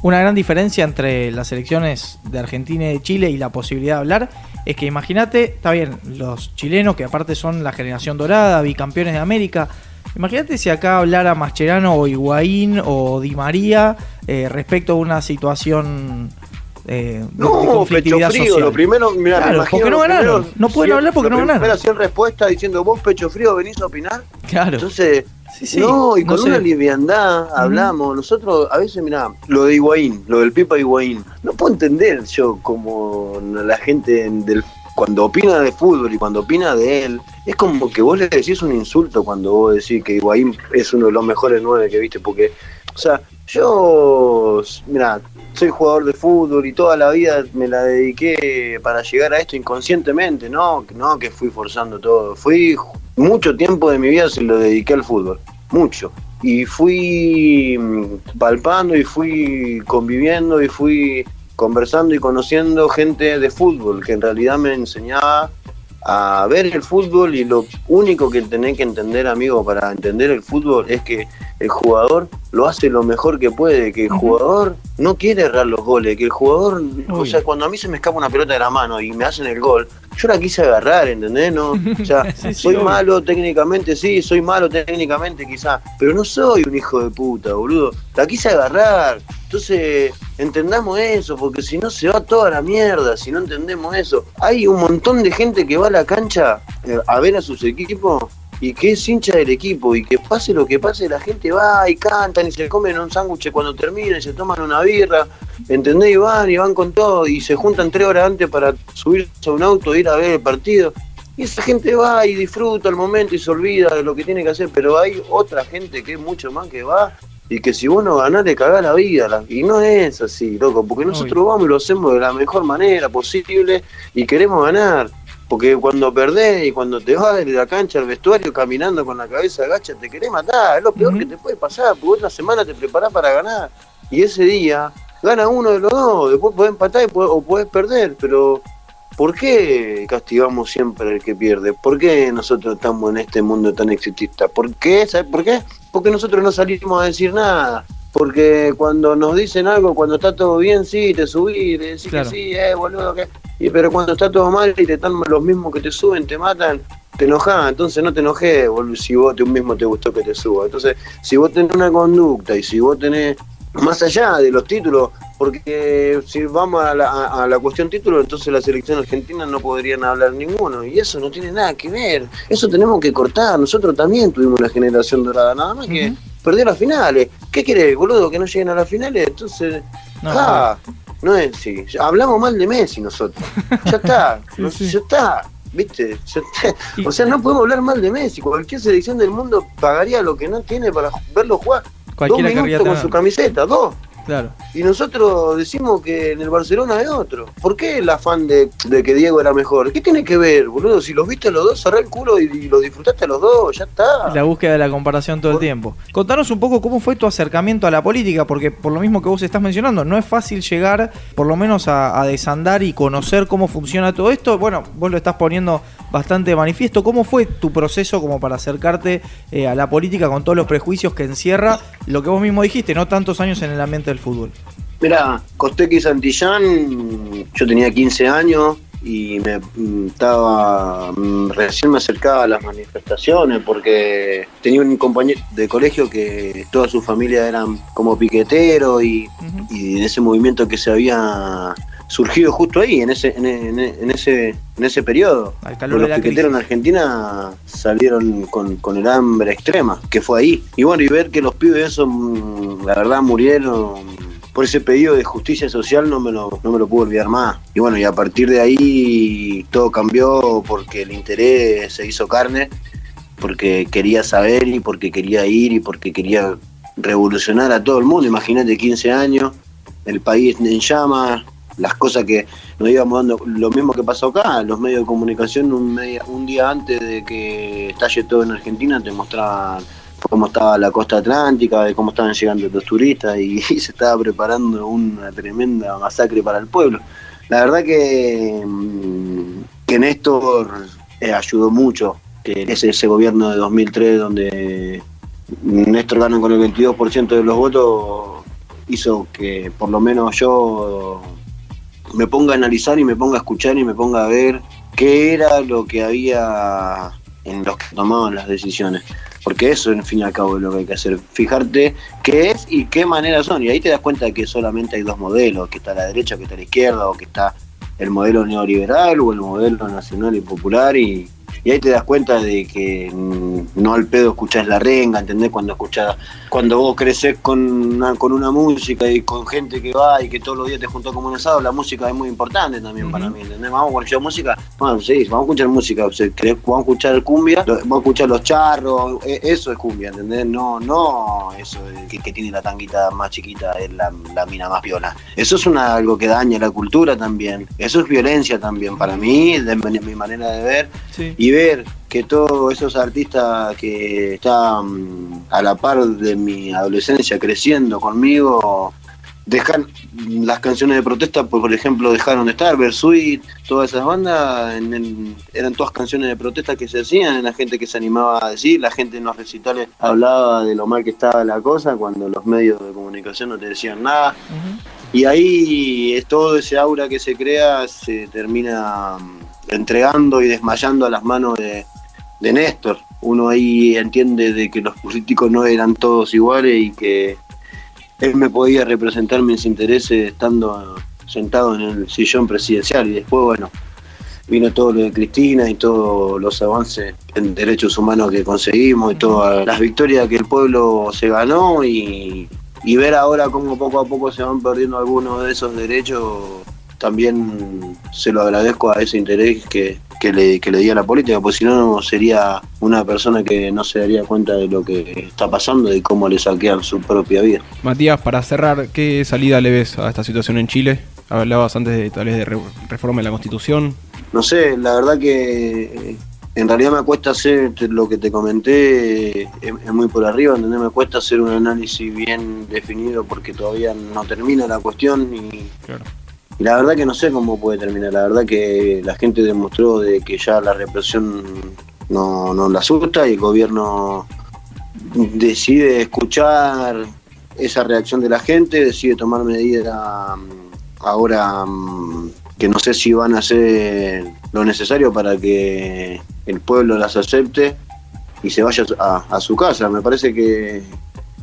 una gran diferencia entre las elecciones de Argentina y de Chile y la posibilidad de hablar es que imagínate, está bien, los chilenos que aparte son la generación dorada, bicampeones de América, Imagínate si acá hablara Mascherano o Higuaín o Di María eh, respecto a una situación eh, no, pecho frío, lo primero, mira, claro, me porque no ganaron, no pueden hablar porque no ganaron. Respuesta diciendo, vos pecho frío venís a opinar. Claro. Entonces, no, y con una liviandad hablamos. Nosotros, a veces, mira, lo de Higuaín, lo del Pipa Higuaín, no puedo entender yo como la gente del cuando opina de fútbol y cuando opina de él, es como que vos le decís un insulto cuando vos decís que Higuaín es uno de los mejores nueve que viste, porque, o sea, yo, mira, soy jugador de fútbol y toda la vida me la dediqué para llegar a esto inconscientemente, no, no que fui forzando todo, fui mucho tiempo de mi vida se lo dediqué al fútbol, mucho. Y fui mm, palpando y fui conviviendo y fui conversando y conociendo gente de fútbol que en realidad me enseñaba a ver el fútbol y lo único que tenés que entender, amigo, para entender el fútbol es que el jugador lo hace lo mejor que puede, que el jugador no quiere errar los goles, que el jugador, o sea, cuando a mí se me escapa una pelota de la mano y me hacen el gol, yo la quise agarrar, ¿entendés? No, o sea, soy malo técnicamente, sí, soy malo técnicamente quizás, pero no soy un hijo de puta, boludo. La quise agarrar. Entonces, entendamos eso, porque si no se va toda la mierda, si no entendemos eso. Hay un montón de gente que va a la cancha eh, a ver a sus equipos y que es hincha del equipo y que pase lo que pase, la gente va y cantan y se comen un sándwich cuando termina y se toman una birra, ¿entendés? Y van y van con todo y se juntan tres horas antes para subirse a un auto e ir a ver el partido. Y esa gente va y disfruta el momento y se olvida de lo que tiene que hacer, pero hay otra gente que es mucho más que va y que si vos no ganás le cagás la vida. Y no es así, loco, porque nosotros vamos y lo hacemos de la mejor manera posible y queremos ganar. Porque cuando perdés y cuando te vas de la cancha al vestuario caminando con la cabeza agacha, te querés matar. Es lo peor que te puede pasar, porque otra semana te preparás para ganar. Y ese día gana uno de los dos, después podés empatar o podés perder, pero ¿por qué castigamos siempre al que pierde? ¿Por qué nosotros estamos en este mundo tan exitista? ¿Por qué? ¿Sabes por qué? porque nosotros no salimos a decir nada. Porque cuando nos dicen algo, cuando está todo bien, sí, te subís, le decís que sí, eh, boludo, que... Y, pero cuando está todo mal y te están los mismos que te suben, te matan, te enojas, entonces no te enojes si vos tú mismo te gustó que te suba. Entonces, si vos tenés una conducta y si vos tenés, más allá de los títulos, porque si vamos a la, cuestión título, entonces la selección argentina no podrían hablar ninguno, y eso no tiene nada que ver, eso tenemos que cortar, nosotros también tuvimos una generación dorada, nada más que perder las finales, ¿qué querés, boludo, que no lleguen a las finales? Entonces, no, ah, no es así, hablamos mal de Messi nosotros, ya está, ya está, ¿viste? O sea, no podemos hablar mal de Messi. Cualquier selección del mundo pagaría lo que no tiene para verlo jugar. Dos minutos con su camiseta, dos. Claro. Y nosotros decimos que en el Barcelona es otro. ¿Por qué el afán de, que Diego era mejor? ¿Qué tiene que ver, boludo? Si los viste los dos, cerré el culo y, los disfrutaste a los dos, ya está. La búsqueda de la comparación todo el tiempo. Contanos un poco cómo fue tu acercamiento a la política, porque por lo mismo que vos estás mencionando, no es fácil llegar, por lo menos, a, desandar y conocer cómo funciona todo esto. Bueno, vos lo estás poniendo bastante manifiesto. ¿Cómo fue tu proceso como para acercarte eh, a la política con todos los prejuicios que encierra lo que vos mismo dijiste, no tantos años en el ambiente del fútbol? Mira, Costequi Santillán, yo tenía 15 años y me mm, estaba mm, recién me acercaba a las manifestaciones porque tenía un compañero de colegio que toda su familia eran como piquetero y, y en ese movimiento que se había surgido justo ahí, en ese, en, ese, en ese periodo. Los piqueteros en Argentina salieron con, con, el hambre extrema, que fue ahí. Y bueno, y ver que los pibes esos, mm, la verdad, murieron por ese pedido de justicia social no me lo, no me lo puedo olvidar más. Y bueno, y a partir de ahí todo cambió porque el interés se hizo carne, porque quería saber y porque quería ir y porque quería revolucionar a todo el mundo. Imagínate 15 años, el país en llamas, las cosas que nos íbamos dando, lo mismo que pasó acá, los medios de comunicación un, un día antes de que estalle todo en Argentina te mostraban cómo estaba la costa atlántica, de cómo estaban llegando los turistas y, se estaba preparando una tremenda masacre para el pueblo. La verdad que, mm, que Néstor eh, ayudó mucho, que ese, ese gobierno de 2003 donde Néstor ganó con el 22% de los votos, hizo que por lo menos yo me ponga a analizar y me ponga a escuchar y me ponga a ver qué era lo que había en los que tomaban las decisiones. Porque eso en fin y al cabo es lo que hay que hacer, fijarte qué es y qué maneras son, y ahí te das cuenta de que solamente hay dos modelos, que está la derecha, que está la izquierda, o que está el modelo neoliberal o el modelo nacional y popular, y, y ahí te das cuenta de que no al pedo escuchás la renga, ¿entendés? Cuando escuchás, cuando vos creces con una, con una música y con gente que va y que todos los días te juntó como un asado, la música es muy importante también para mí, ¿entendés? Vamos a escuchar música, bueno, sí, vamos a escuchar música, vamos a escuchar cumbia, vamos a escuchar los charros, e, eso es cumbia, ¿entendés? No, no eso que, que tiene la tanguita más chiquita es la, mina más viola. Eso es una, algo que daña la cultura también, eso es violencia también para mí, de, mi manera de ver. Y ver que todos esos artistas que están a la par de mi adolescencia creciendo conmigo dejar las canciones de protesta, por, por ejemplo, dejaron de estar, Versuit, todas esas bandas, en- eran todas canciones de protesta que se hacían, la gente que se animaba a decir, la gente en los recitales hablaba de lo mal que estaba la cosa, cuando los medios de comunicación no te decían nada. Y ahí es todo ese aura que se crea se termina mm, entregando y desmayando a las manos de, de Néstor. Uno ahí entiende de que los políticos no eran todos iguales y que él me podía representar mis intereses estando sentado en el sillón presidencial y después, bueno, vino todo lo de Cristina y todos los avances en derechos humanos que conseguimos y todas las victorias que el pueblo se ganó y, y ver ahora cómo poco a poco se van perdiendo algunos de esos derechos, también se lo agradezco a ese interés que, que le, que le di a la política, porque si no sería una persona que no se daría cuenta de lo que está pasando y cómo le saquean su propia vida. Matías, para cerrar, ¿qué salida le ves a esta situación en Chile? Hablabas antes de tal vez de re- reforma de la Constitución. No sé, la verdad que eh, en realidad me cuesta hacer lo que te comenté, eh, es, es muy por arriba, ¿entendés? Me cuesta hacer un análisis bien definido porque todavía no termina la cuestión y, Claro. Y la verdad que no sé cómo puede terminar. La verdad que la gente demostró de que ya la represión no, no la asusta y el gobierno decide escuchar esa reacción de la gente, decide tomar medidas mm, ahora mm, que no sé si van a hacer lo necesario para que el pueblo las acepte y se vaya a, a su casa. Me parece que,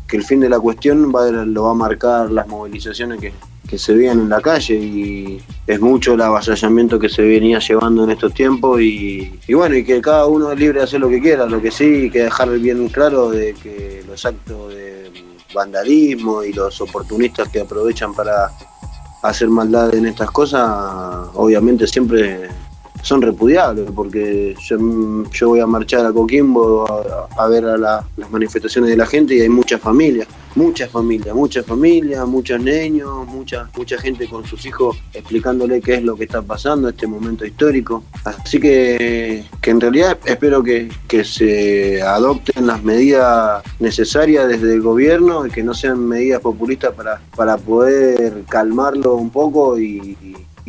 que el fin de la cuestión va, lo va a marcar las movilizaciones que, que se vean en la calle y es mucho el avasallamiento que se venía llevando en estos tiempos y, bueno, y que cada uno es libre de hacer lo que quiera, lo que sí que dejar bien claro de que los actos de vandalismo y los oportunistas que aprovechan para hacer maldad en estas cosas, obviamente siempre son repudiables, porque yo, yo voy a marchar a Coquimbo a, ver a la- las manifestaciones de la gente y hay muchas familias, muchas familias, muchas familias, muchos niños, mucha, mucha gente con sus hijos explicándole qué es lo que está pasando, este momento histórico. Así que, que en realidad espero que, que se adopten las medidas necesarias desde el gobierno y que no sean medidas populistas para, para poder calmarlo un poco y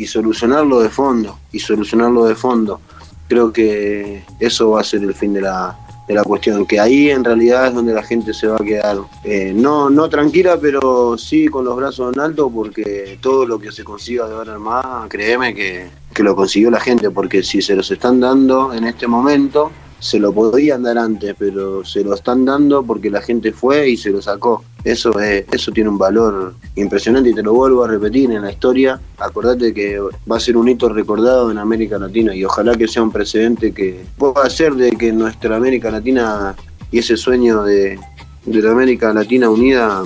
solucionarlo de fondo, y solucionarlo de fondo. Creo que eso va a ser el fin de la, de la cuestión, que ahí en realidad es donde la gente se va a quedar, eh, no, no tranquila, pero sí con los brazos en alto, porque todo lo que se consiga de ahora en más, créeme que, que lo consiguió la gente, porque si se los están dando en este momento, se lo podían dar antes, pero se lo están dando porque la gente fue y se lo sacó. Eso es, eso tiene un valor impresionante y te lo vuelvo a repetir en la historia. Acordate que va a ser un hito recordado en América Latina y ojalá que sea un precedente que pueda hacer de que nuestra América Latina y ese sueño de, de la América Latina unida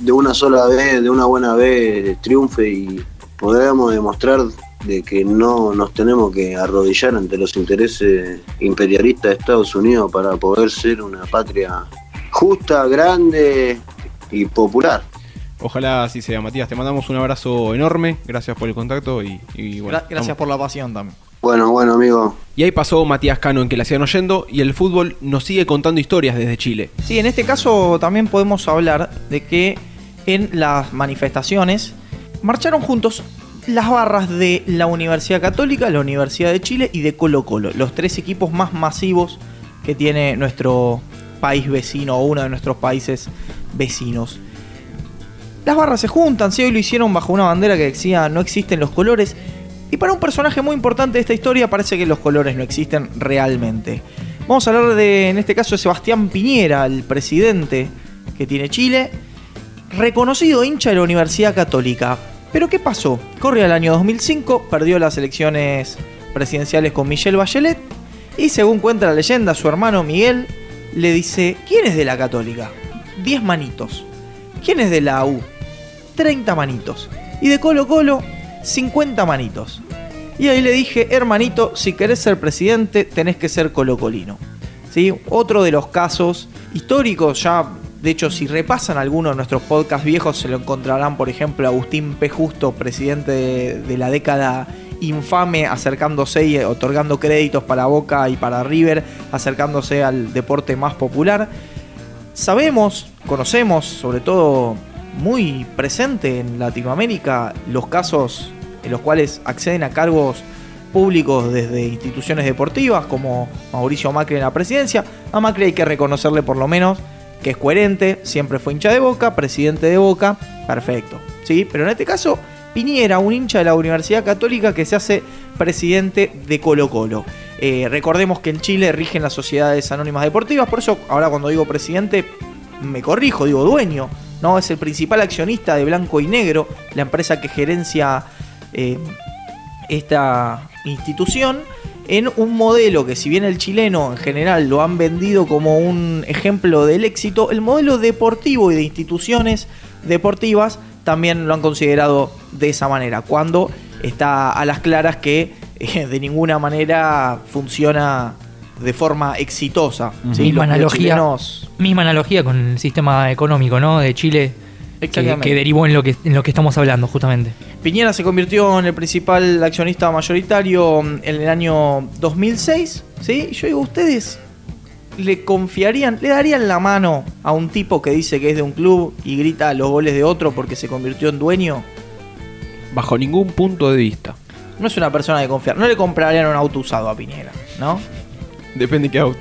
de una sola vez, de una buena vez, triunfe y podamos demostrar de que no nos tenemos que arrodillar ante los intereses imperialistas de Estados Unidos para poder ser una patria justa, grande y popular. Ojalá así sea, Matías. Te mandamos un abrazo enorme. Gracias por el contacto y, y bueno. Gra- gracias por la pasión también. Bueno, bueno, amigo. Y ahí pasó Matías Cano en que la sigan oyendo y el fútbol nos sigue contando historias desde Chile. Sí, en este caso también podemos hablar de que en las manifestaciones marcharon juntos las barras de la Universidad Católica, la Universidad de Chile y de Colo Colo, los tres equipos más masivos que tiene nuestro país vecino o uno de nuestros países vecinos. Las barras se juntan, sí, hoy lo hicieron bajo una bandera que decía no existen los colores. Y para un personaje muy importante de esta historia parece que los colores no existen realmente. Vamos a hablar de, en este caso, de Sebastián Piñera, el presidente que tiene Chile, reconocido hincha de la Universidad Católica. Pero ¿qué pasó? Corre al año 2005, perdió las elecciones presidenciales con Michelle Bachelet y según cuenta la leyenda, su hermano Miguel le dice, ¿quién es de la Católica? 10 manitos. ¿Quién es de la U? 30 manitos. Y de Colo Colo, 50 manitos. Y ahí le dije, hermanito, si querés ser presidente, tenés que ser colocolino. ¿Sí? Otro de los casos históricos, ya, de hecho, si repasan algunos de nuestros podcasts viejos, se lo encontrarán, por ejemplo, Agustín P. Justo, presidente de, de la década infame, acercándose y otorgando créditos para Boca y para River, acercándose al deporte más popular. Sabemos, conocemos, sobre todo muy presente en Latinoamérica los casos en los cuales acceden a cargos públicos desde instituciones deportivas como Mauricio Macri en la presidencia. A Macri hay que reconocerle por lo menos que es coherente, siempre fue hincha de Boca, presidente de Boca, perfecto. ¿sí? Pero en este caso, Piñera, un hincha de la Universidad Católica que se hace presidente de Colo Colo. Eh, recordemos que en Chile rigen las sociedades anónimas deportivas, por eso ahora cuando digo presidente me corrijo, digo dueño, ¿no? Es el principal accionista de Blanco y Negro, la empresa que gerencia eh, esta institución en un modelo que si bien el chileno en general lo han vendido como un ejemplo del éxito, el modelo deportivo y de instituciones deportivas también lo han considerado de esa manera, cuando está a las claras que eh, de ninguna manera funciona de forma exitosa. ¿sí? Misma, analogía, chilenos- misma analogía con el sistema económico ¿no? de Chile que, que derivó en lo que, en lo que estamos hablando justamente. Piñera se convirtió en el principal accionista mayoritario en el año 2006, ¿sí? Yo digo, ¿ustedes le confiarían, le darían la mano a un tipo que dice que es de un club y grita los goles de otro porque se convirtió en dueño? Bajo ningún punto de vista. No es una persona de confiar. No le comprarían un auto usado a Piñera, ¿no? Depende qué auto.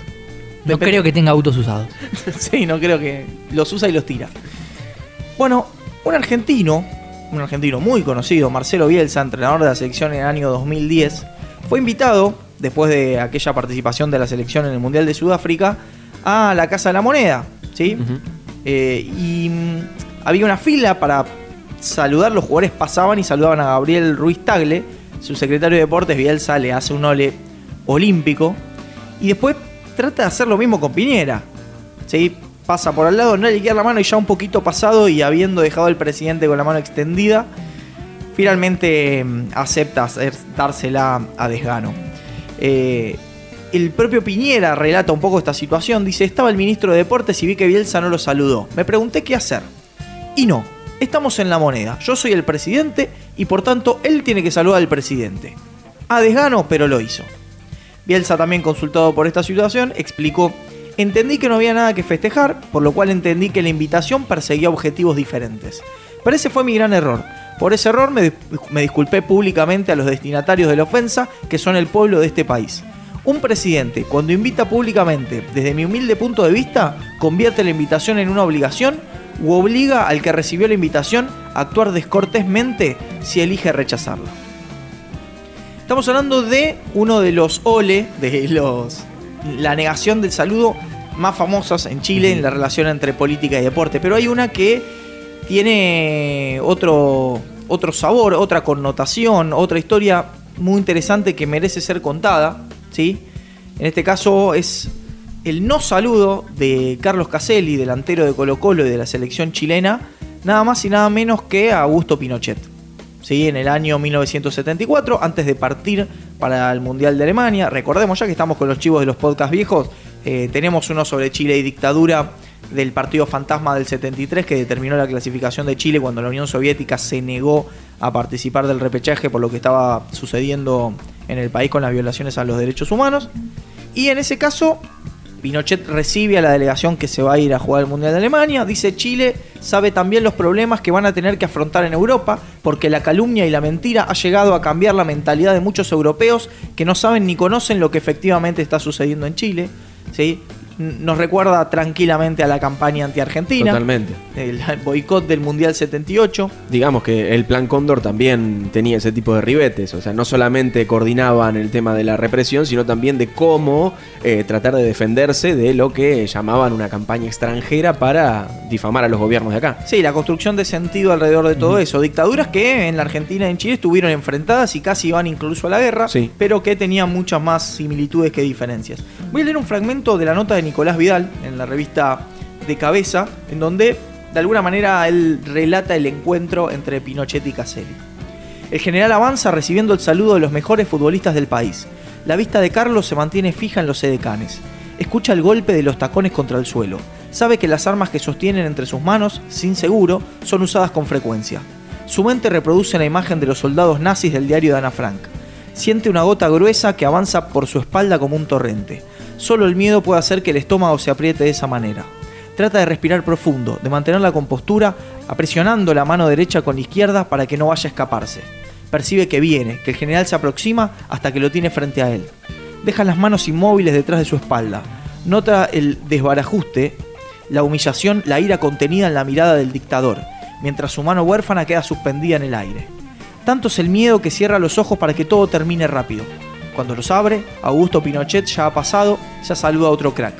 No Depende- creo que tenga autos usados. sí, no creo que los usa y los tira. Bueno, un argentino, un argentino muy conocido, Marcelo Bielsa, entrenador de la selección en el año 2010, fue invitado, después de aquella participación de la selección en el Mundial de Sudáfrica, a la Casa de la Moneda, ¿sí? Eh, y mm, había una fila para saludar, los jugadores pasaban y saludaban a Gabriel Ruiz Tagle, su secretario de deportes, Bielsa le hace un ole olímpico, y después trata de hacer lo mismo con Piñera. ¿sí? Pasa por al lado, no le queda la mano y ya un poquito pasado y habiendo dejado al presidente con la mano extendida, finalmente mm, acepta dársela a desgano. Eh, el propio Piñera relata un poco esta situación. Dice, estaba el ministro de Deportes y vi que Bielsa no lo saludó. Me pregunté qué hacer. Y no, estamos en la moneda. Yo soy el presidente y por tanto él tiene que saludar al presidente. A desgano, pero lo hizo. Bielsa también consultado por esta situación explicó, entendí que no había nada que festejar, por lo cual entendí que la invitación perseguía objetivos diferentes. Pero ese fue mi gran error. Por ese error me, disculpé públicamente a los destinatarios de la ofensa, que son el pueblo de este país. Un presidente, cuando invita públicamente, desde mi humilde punto de vista, convierte la invitación en una obligación u obliga al que recibió la invitación a actuar descortésmente si elige rechazarla. Estamos hablando de uno de los ole, de los la negación del saludo más famosas en Chile en la relación entre política y deporte. Pero hay una que tiene otro, otro sabor, otra connotación, otra historia muy interesante que merece ser contada. ¿sí? En este caso es el no saludo de Carlos Caselli, delantero de Colo Colo y de la selección chilena, nada más y nada menos que a Augusto Pinochet. ¿sí? en el año 1974, antes de partir para el Mundial de Alemania. Recordemos ya que estamos con los chivos de los podcasts viejos, eh, tenemos uno sobre Chile y dictadura del partido fantasma del 73 que determinó la clasificación de Chile cuando la Unión Soviética se negó a participar del repechaje por lo que estaba sucediendo en el país con las violaciones a los derechos humanos. Y en ese caso, Pinochet recibe a la delegación que se va a ir a jugar el Mundial de Alemania. Dice Chile sabe también los problemas que van a tener que afrontar en Europa porque la calumnia y la mentira ha llegado a cambiar la mentalidad de muchos europeos que no saben ni conocen lo que efectivamente está sucediendo en Chile. ¿Sí? Nos recuerda tranquilamente a la campaña anti-argentina, Totalmente. el boicot del Mundial 78. Digamos que el plan Cóndor también tenía ese tipo de ribetes, o sea, no solamente coordinaban el tema de la represión, sino también de cómo eh, tratar de defenderse de lo que llamaban una campaña extranjera para difamar a los gobiernos de acá. Sí, la construcción de sentido alrededor de todo eso. Dictaduras que en la Argentina y en Chile estuvieron enfrentadas y casi iban incluso a la guerra, Sí. pero que tenían muchas más similitudes que diferencias. Voy a leer un fragmento de la nota de Nicolás Vidal en la revista De Cabeza, en donde de alguna manera él relata el encuentro entre Pinochet y Caselli. El general avanza recibiendo el saludo de los mejores futbolistas del país. La vista de Carlos se mantiene fija en los edecanes. Escucha el golpe de los tacones contra el suelo. Sabe que las armas que sostienen entre sus manos, sin seguro, son usadas con frecuencia. Su mente reproduce la imagen de los soldados nazis del diario de Ana Frank. Siente una gota gruesa que avanza por su espalda como un torrente. Solo el miedo puede hacer que el estómago se apriete de esa manera. Trata de respirar profundo, de mantener la compostura, apresionando la mano derecha con la izquierda para que no vaya a escaparse. Percibe que viene, que el general se aproxima hasta que lo tiene frente a él. Deja las manos inmóviles detrás de su espalda. Nota el desbarajuste, la humillación, la ira contenida en la mirada del dictador, mientras su mano huérfana queda suspendida en el aire. Tanto es el miedo que cierra los ojos para que todo termine rápido. Cuando los abre, Augusto Pinochet ya ha pasado, ya saluda a otro crack.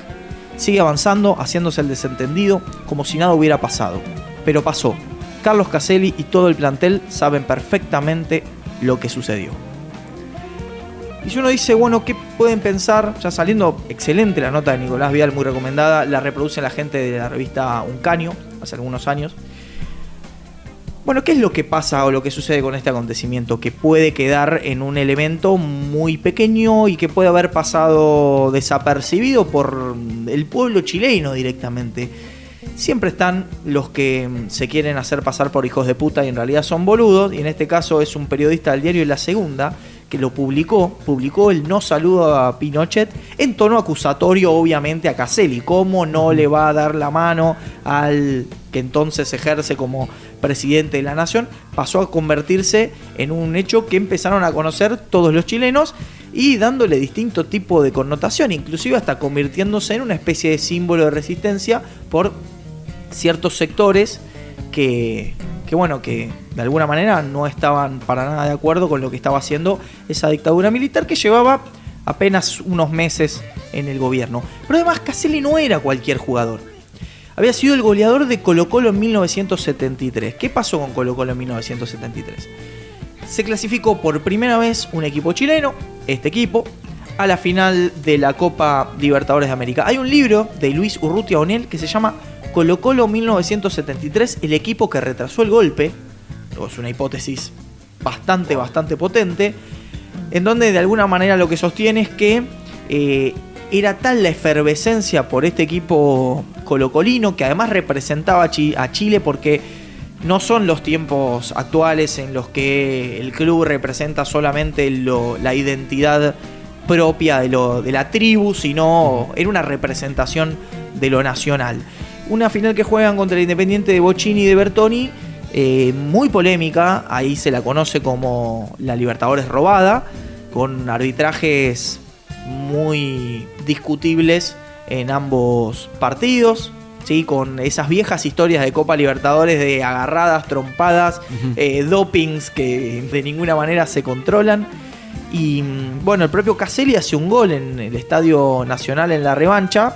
Sigue avanzando, haciéndose el desentendido, como si nada hubiera pasado. Pero pasó. Carlos Caselli y todo el plantel saben perfectamente lo que sucedió. Y si uno dice, bueno, ¿qué pueden pensar? Ya saliendo excelente la nota de Nicolás Vial, muy recomendada, la reproduce la gente de la revista Un Caño, hace algunos años. Bueno, ¿qué es lo que pasa o lo que sucede con este acontecimiento? Que puede quedar en un elemento muy pequeño y que puede haber pasado desapercibido por el pueblo chileno directamente. Siempre están los que se quieren hacer pasar por hijos de puta y en realidad son boludos, y en este caso es un periodista del diario La Segunda, que lo publicó, publicó el no saludo a Pinochet en tono acusatorio obviamente a Caselli, cómo no le va a dar la mano al que entonces ejerce como presidente de la nación, pasó a convertirse en un hecho que empezaron a conocer todos los chilenos y dándole distinto tipo de connotación, inclusive hasta convirtiéndose en una especie de símbolo de resistencia por ciertos sectores que, que bueno, que de alguna manera no estaban para nada de acuerdo con lo que estaba haciendo esa dictadura militar que llevaba apenas unos meses en el gobierno. Pero además Caselli no era cualquier jugador. Había sido el goleador de Colo Colo en 1973. ¿Qué pasó con Colo Colo en 1973? Se clasificó por primera vez un equipo chileno, este equipo, a la final de la Copa Libertadores de América. Hay un libro de Luis Urrutia Onel que se llama Colo Colo 1973, el equipo que retrasó el golpe. Es una hipótesis bastante, bastante potente. En donde de alguna manera lo que sostiene es que eh, era tal la efervescencia por este equipo colocolino que además representaba a Chile porque no son los tiempos actuales en los que el club representa solamente la identidad propia de, la tribu, sino era una representación de lo nacional. Una final que juegan contra el Independiente de Bocini y de Bertoni, eh, muy polémica, ahí se la conoce como la Libertadores robada, con arbitrajes muy discutibles en ambos partidos. ¿sí? Con esas viejas historias de Copa Libertadores de agarradas, trompadas, eh, dopings que de ninguna manera se controlan. Y mm, bueno, el propio Caselli hace un gol en el Estadio Nacional en la revancha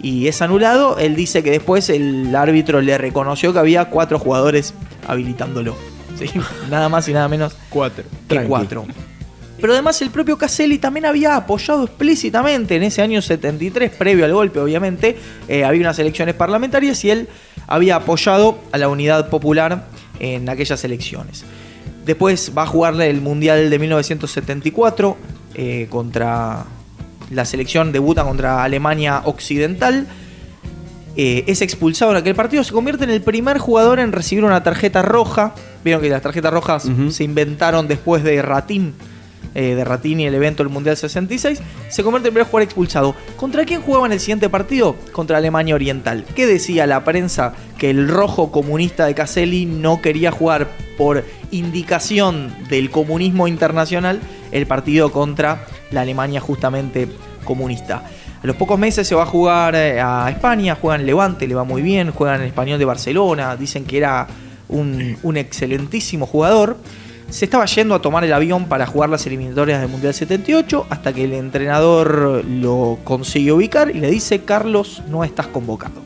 y es anulado. Él dice que después el árbitro le reconoció que había cuatro jugadores habilitándolo. Nada más y nada menos cuatro. que cuatro. Pero además el propio Caselli también había apoyado explícitamente en ese año 73, previo al golpe obviamente, eh, había unas elecciones parlamentarias y él había apoyado a la unidad popular en aquellas elecciones. Después va a jugarle el Mundial de 1974 eh, contra la selección, debuta contra Alemania Occidental. Eh, es expulsado en aquel partido, se convierte en el primer jugador en recibir una tarjeta roja. Vieron que las tarjetas rojas se inventaron después de Ratín eh, de Ratini el evento del Mundial 66, se convierte en primer jugador expulsado. ¿Contra quién jugaba en el siguiente partido? Contra Alemania Oriental. ¿Qué decía la prensa? Que el rojo comunista de Caselli no quería jugar por indicación del comunismo internacional el partido contra la Alemania justamente comunista. A los pocos meses se va a jugar eh, a España, juega en Levante, le va muy bien, juega en Español de Barcelona, dicen que era un, un excelentísimo jugador se estaba yendo a tomar el avión para jugar las eliminatorias del Mundial 78 hasta que el entrenador lo consigue ubicar y le dice, Carlos, no estás convocado.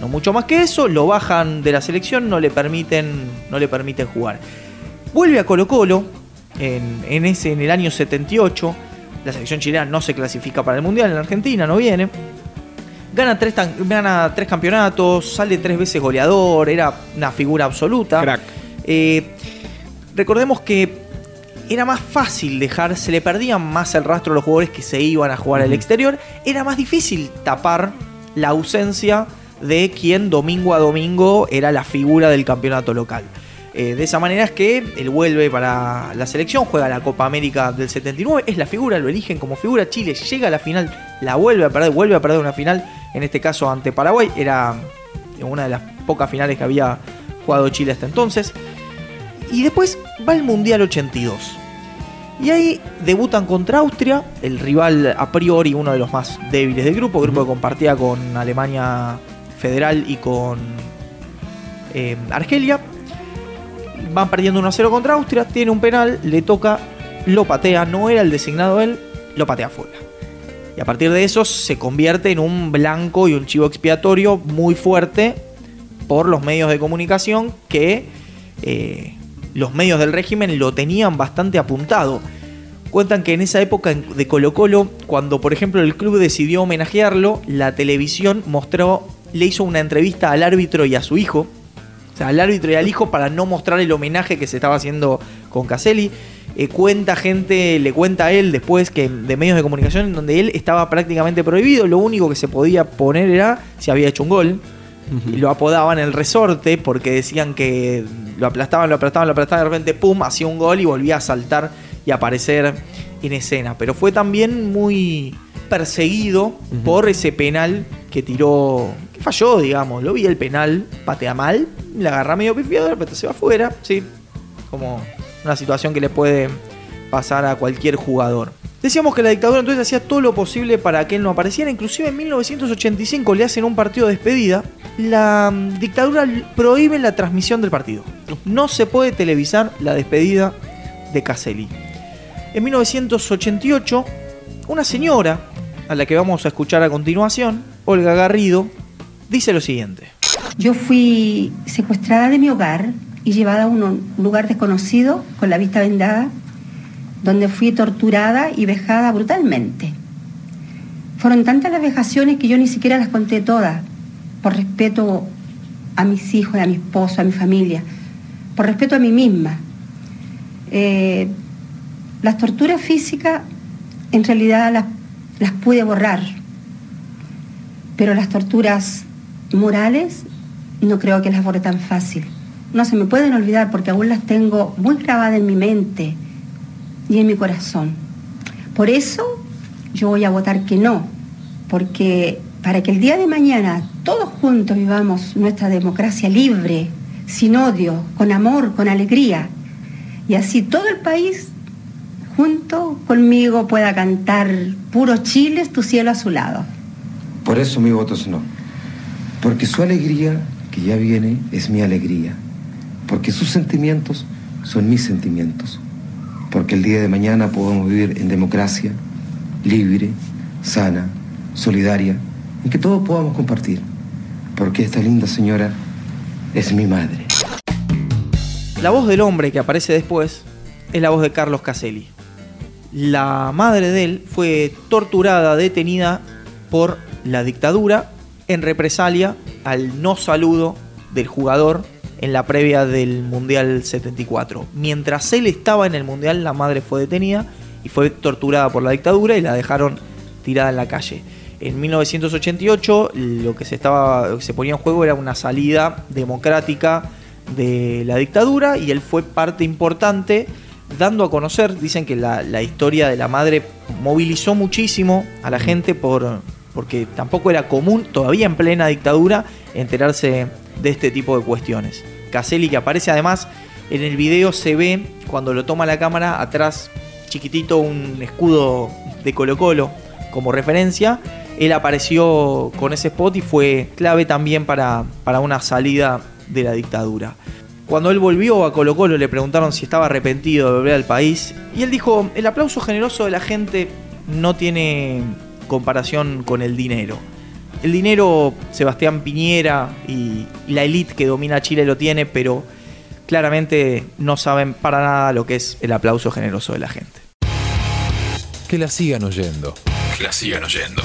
No mucho más que eso, lo bajan de la selección, no le permiten, no le permiten jugar. Vuelve a Colo Colo en, ese, en el año 78. La selección chilena no se clasifica para el Mundial en Argentina, no viene. Gana tres, gana tres campeonatos, sale tres veces goleador, era una figura absoluta. Crack. Eh, recordemos que era más fácil dejar, se le perdían más el rastro a los jugadores que se iban a jugar al exterior, era más difícil tapar la ausencia de quien domingo a domingo era la figura del campeonato local. Eh, de esa manera es que él vuelve para la selección, juega la Copa América del 79, es la figura, lo eligen como figura. Chile llega a la final, la vuelve a perder, vuelve a perder una final, en este caso ante Paraguay. Era una de las pocas finales que había jugado Chile hasta entonces. Y después va el Mundial 82. Y ahí debutan contra Austria, el rival a priori uno de los más débiles del grupo, grupo que compartía con Alemania Federal y con eh, Argelia van perdiendo 1-0 contra Austria, tiene un penal, le toca, lo patea, no era el designado él, lo patea fuera. Y a partir de eso se convierte en un blanco y un chivo expiatorio muy fuerte por los medios de comunicación que eh, los medios del régimen lo tenían bastante apuntado. Cuentan que en esa época de Colo Colo, cuando por ejemplo el club decidió homenajearlo, la televisión mostró, le hizo una entrevista al árbitro y a su hijo, o sea, al árbitro y al hijo para no mostrar el homenaje que se estaba haciendo con Caselli. Eh, cuenta gente, le cuenta a él después que de medios de comunicación en donde él estaba prácticamente prohibido, lo único que se podía poner era si había hecho un gol. Y lo apodaban el resorte porque decían que lo aplastaban, lo aplastaban, lo aplastaban, de repente pum, hacía un gol y volvía a saltar y aparecer en escena. Pero fue también muy perseguido por ese penal que tiró, que falló, digamos. Lo vi el penal, patea mal, le agarra medio pifiado, de repente se va afuera, sí. Como una situación que le puede pasar a cualquier jugador. Decíamos que la dictadura entonces hacía todo lo posible para que él no apareciera. Inclusive en 1985 le hacen un partido de despedida. La mm, dictadura prohíbe la transmisión del partido. No se puede televisar la despedida de Caselli. En 1988, una señora, a la que vamos a escuchar a continuación, Olga Garrido, dice lo siguiente. Yo fui secuestrada de mi hogar y llevada a un lugar desconocido con la vista vendada, donde fui torturada y vejada brutalmente. Fueron tantas las vejaciones que yo ni siquiera las conté todas, por respeto a mis hijos, a mi esposo, a mi familia, por respeto a mí misma. Eh, las torturas físicas en realidad las, las pude borrar, pero las torturas morales no creo que las borre tan fácil. No se me pueden olvidar porque aún las tengo muy grabadas en mi mente y en mi corazón. Por eso yo voy a votar que no, porque para que el día de mañana todos juntos vivamos nuestra democracia libre, sin odio, con amor, con alegría, y así todo el país junto conmigo pueda cantar puro Chile, tu cielo a su lado. Por eso mi voto es no. Porque su alegría, que ya viene, es mi alegría. Porque sus sentimientos son mis sentimientos. Porque el día de mañana podemos vivir en democracia, libre, sana, solidaria, en que todos podamos compartir. Porque esta linda señora es mi madre. La voz del hombre que aparece después es la voz de Carlos Caselli. La madre de él fue torturada, detenida por la dictadura en represalia al no saludo del jugador en la previa del Mundial 74. Mientras él estaba en el Mundial, la madre fue detenida y fue torturada por la dictadura y la dejaron tirada en la calle. En 1988 lo que se, estaba, se ponía en juego era una salida democrática de la dictadura y él fue parte importante dando a conocer, dicen que la, la historia de la madre movilizó muchísimo a la gente por, porque tampoco era común, todavía en plena dictadura, enterarse de este tipo de cuestiones. Caselli, que aparece además en el video, se ve cuando lo toma la cámara atrás, chiquitito, un escudo de Colo Colo como referencia. Él apareció con ese spot y fue clave también para, para una salida de la dictadura. Cuando él volvió a Colo Colo le preguntaron si estaba arrepentido de volver al país y él dijo, el aplauso generoso de la gente no tiene comparación con el dinero. El dinero, Sebastián Piñera y la élite que domina Chile lo tiene, pero claramente no saben para nada lo que es el aplauso generoso de la gente. Que la sigan oyendo. Que la sigan oyendo.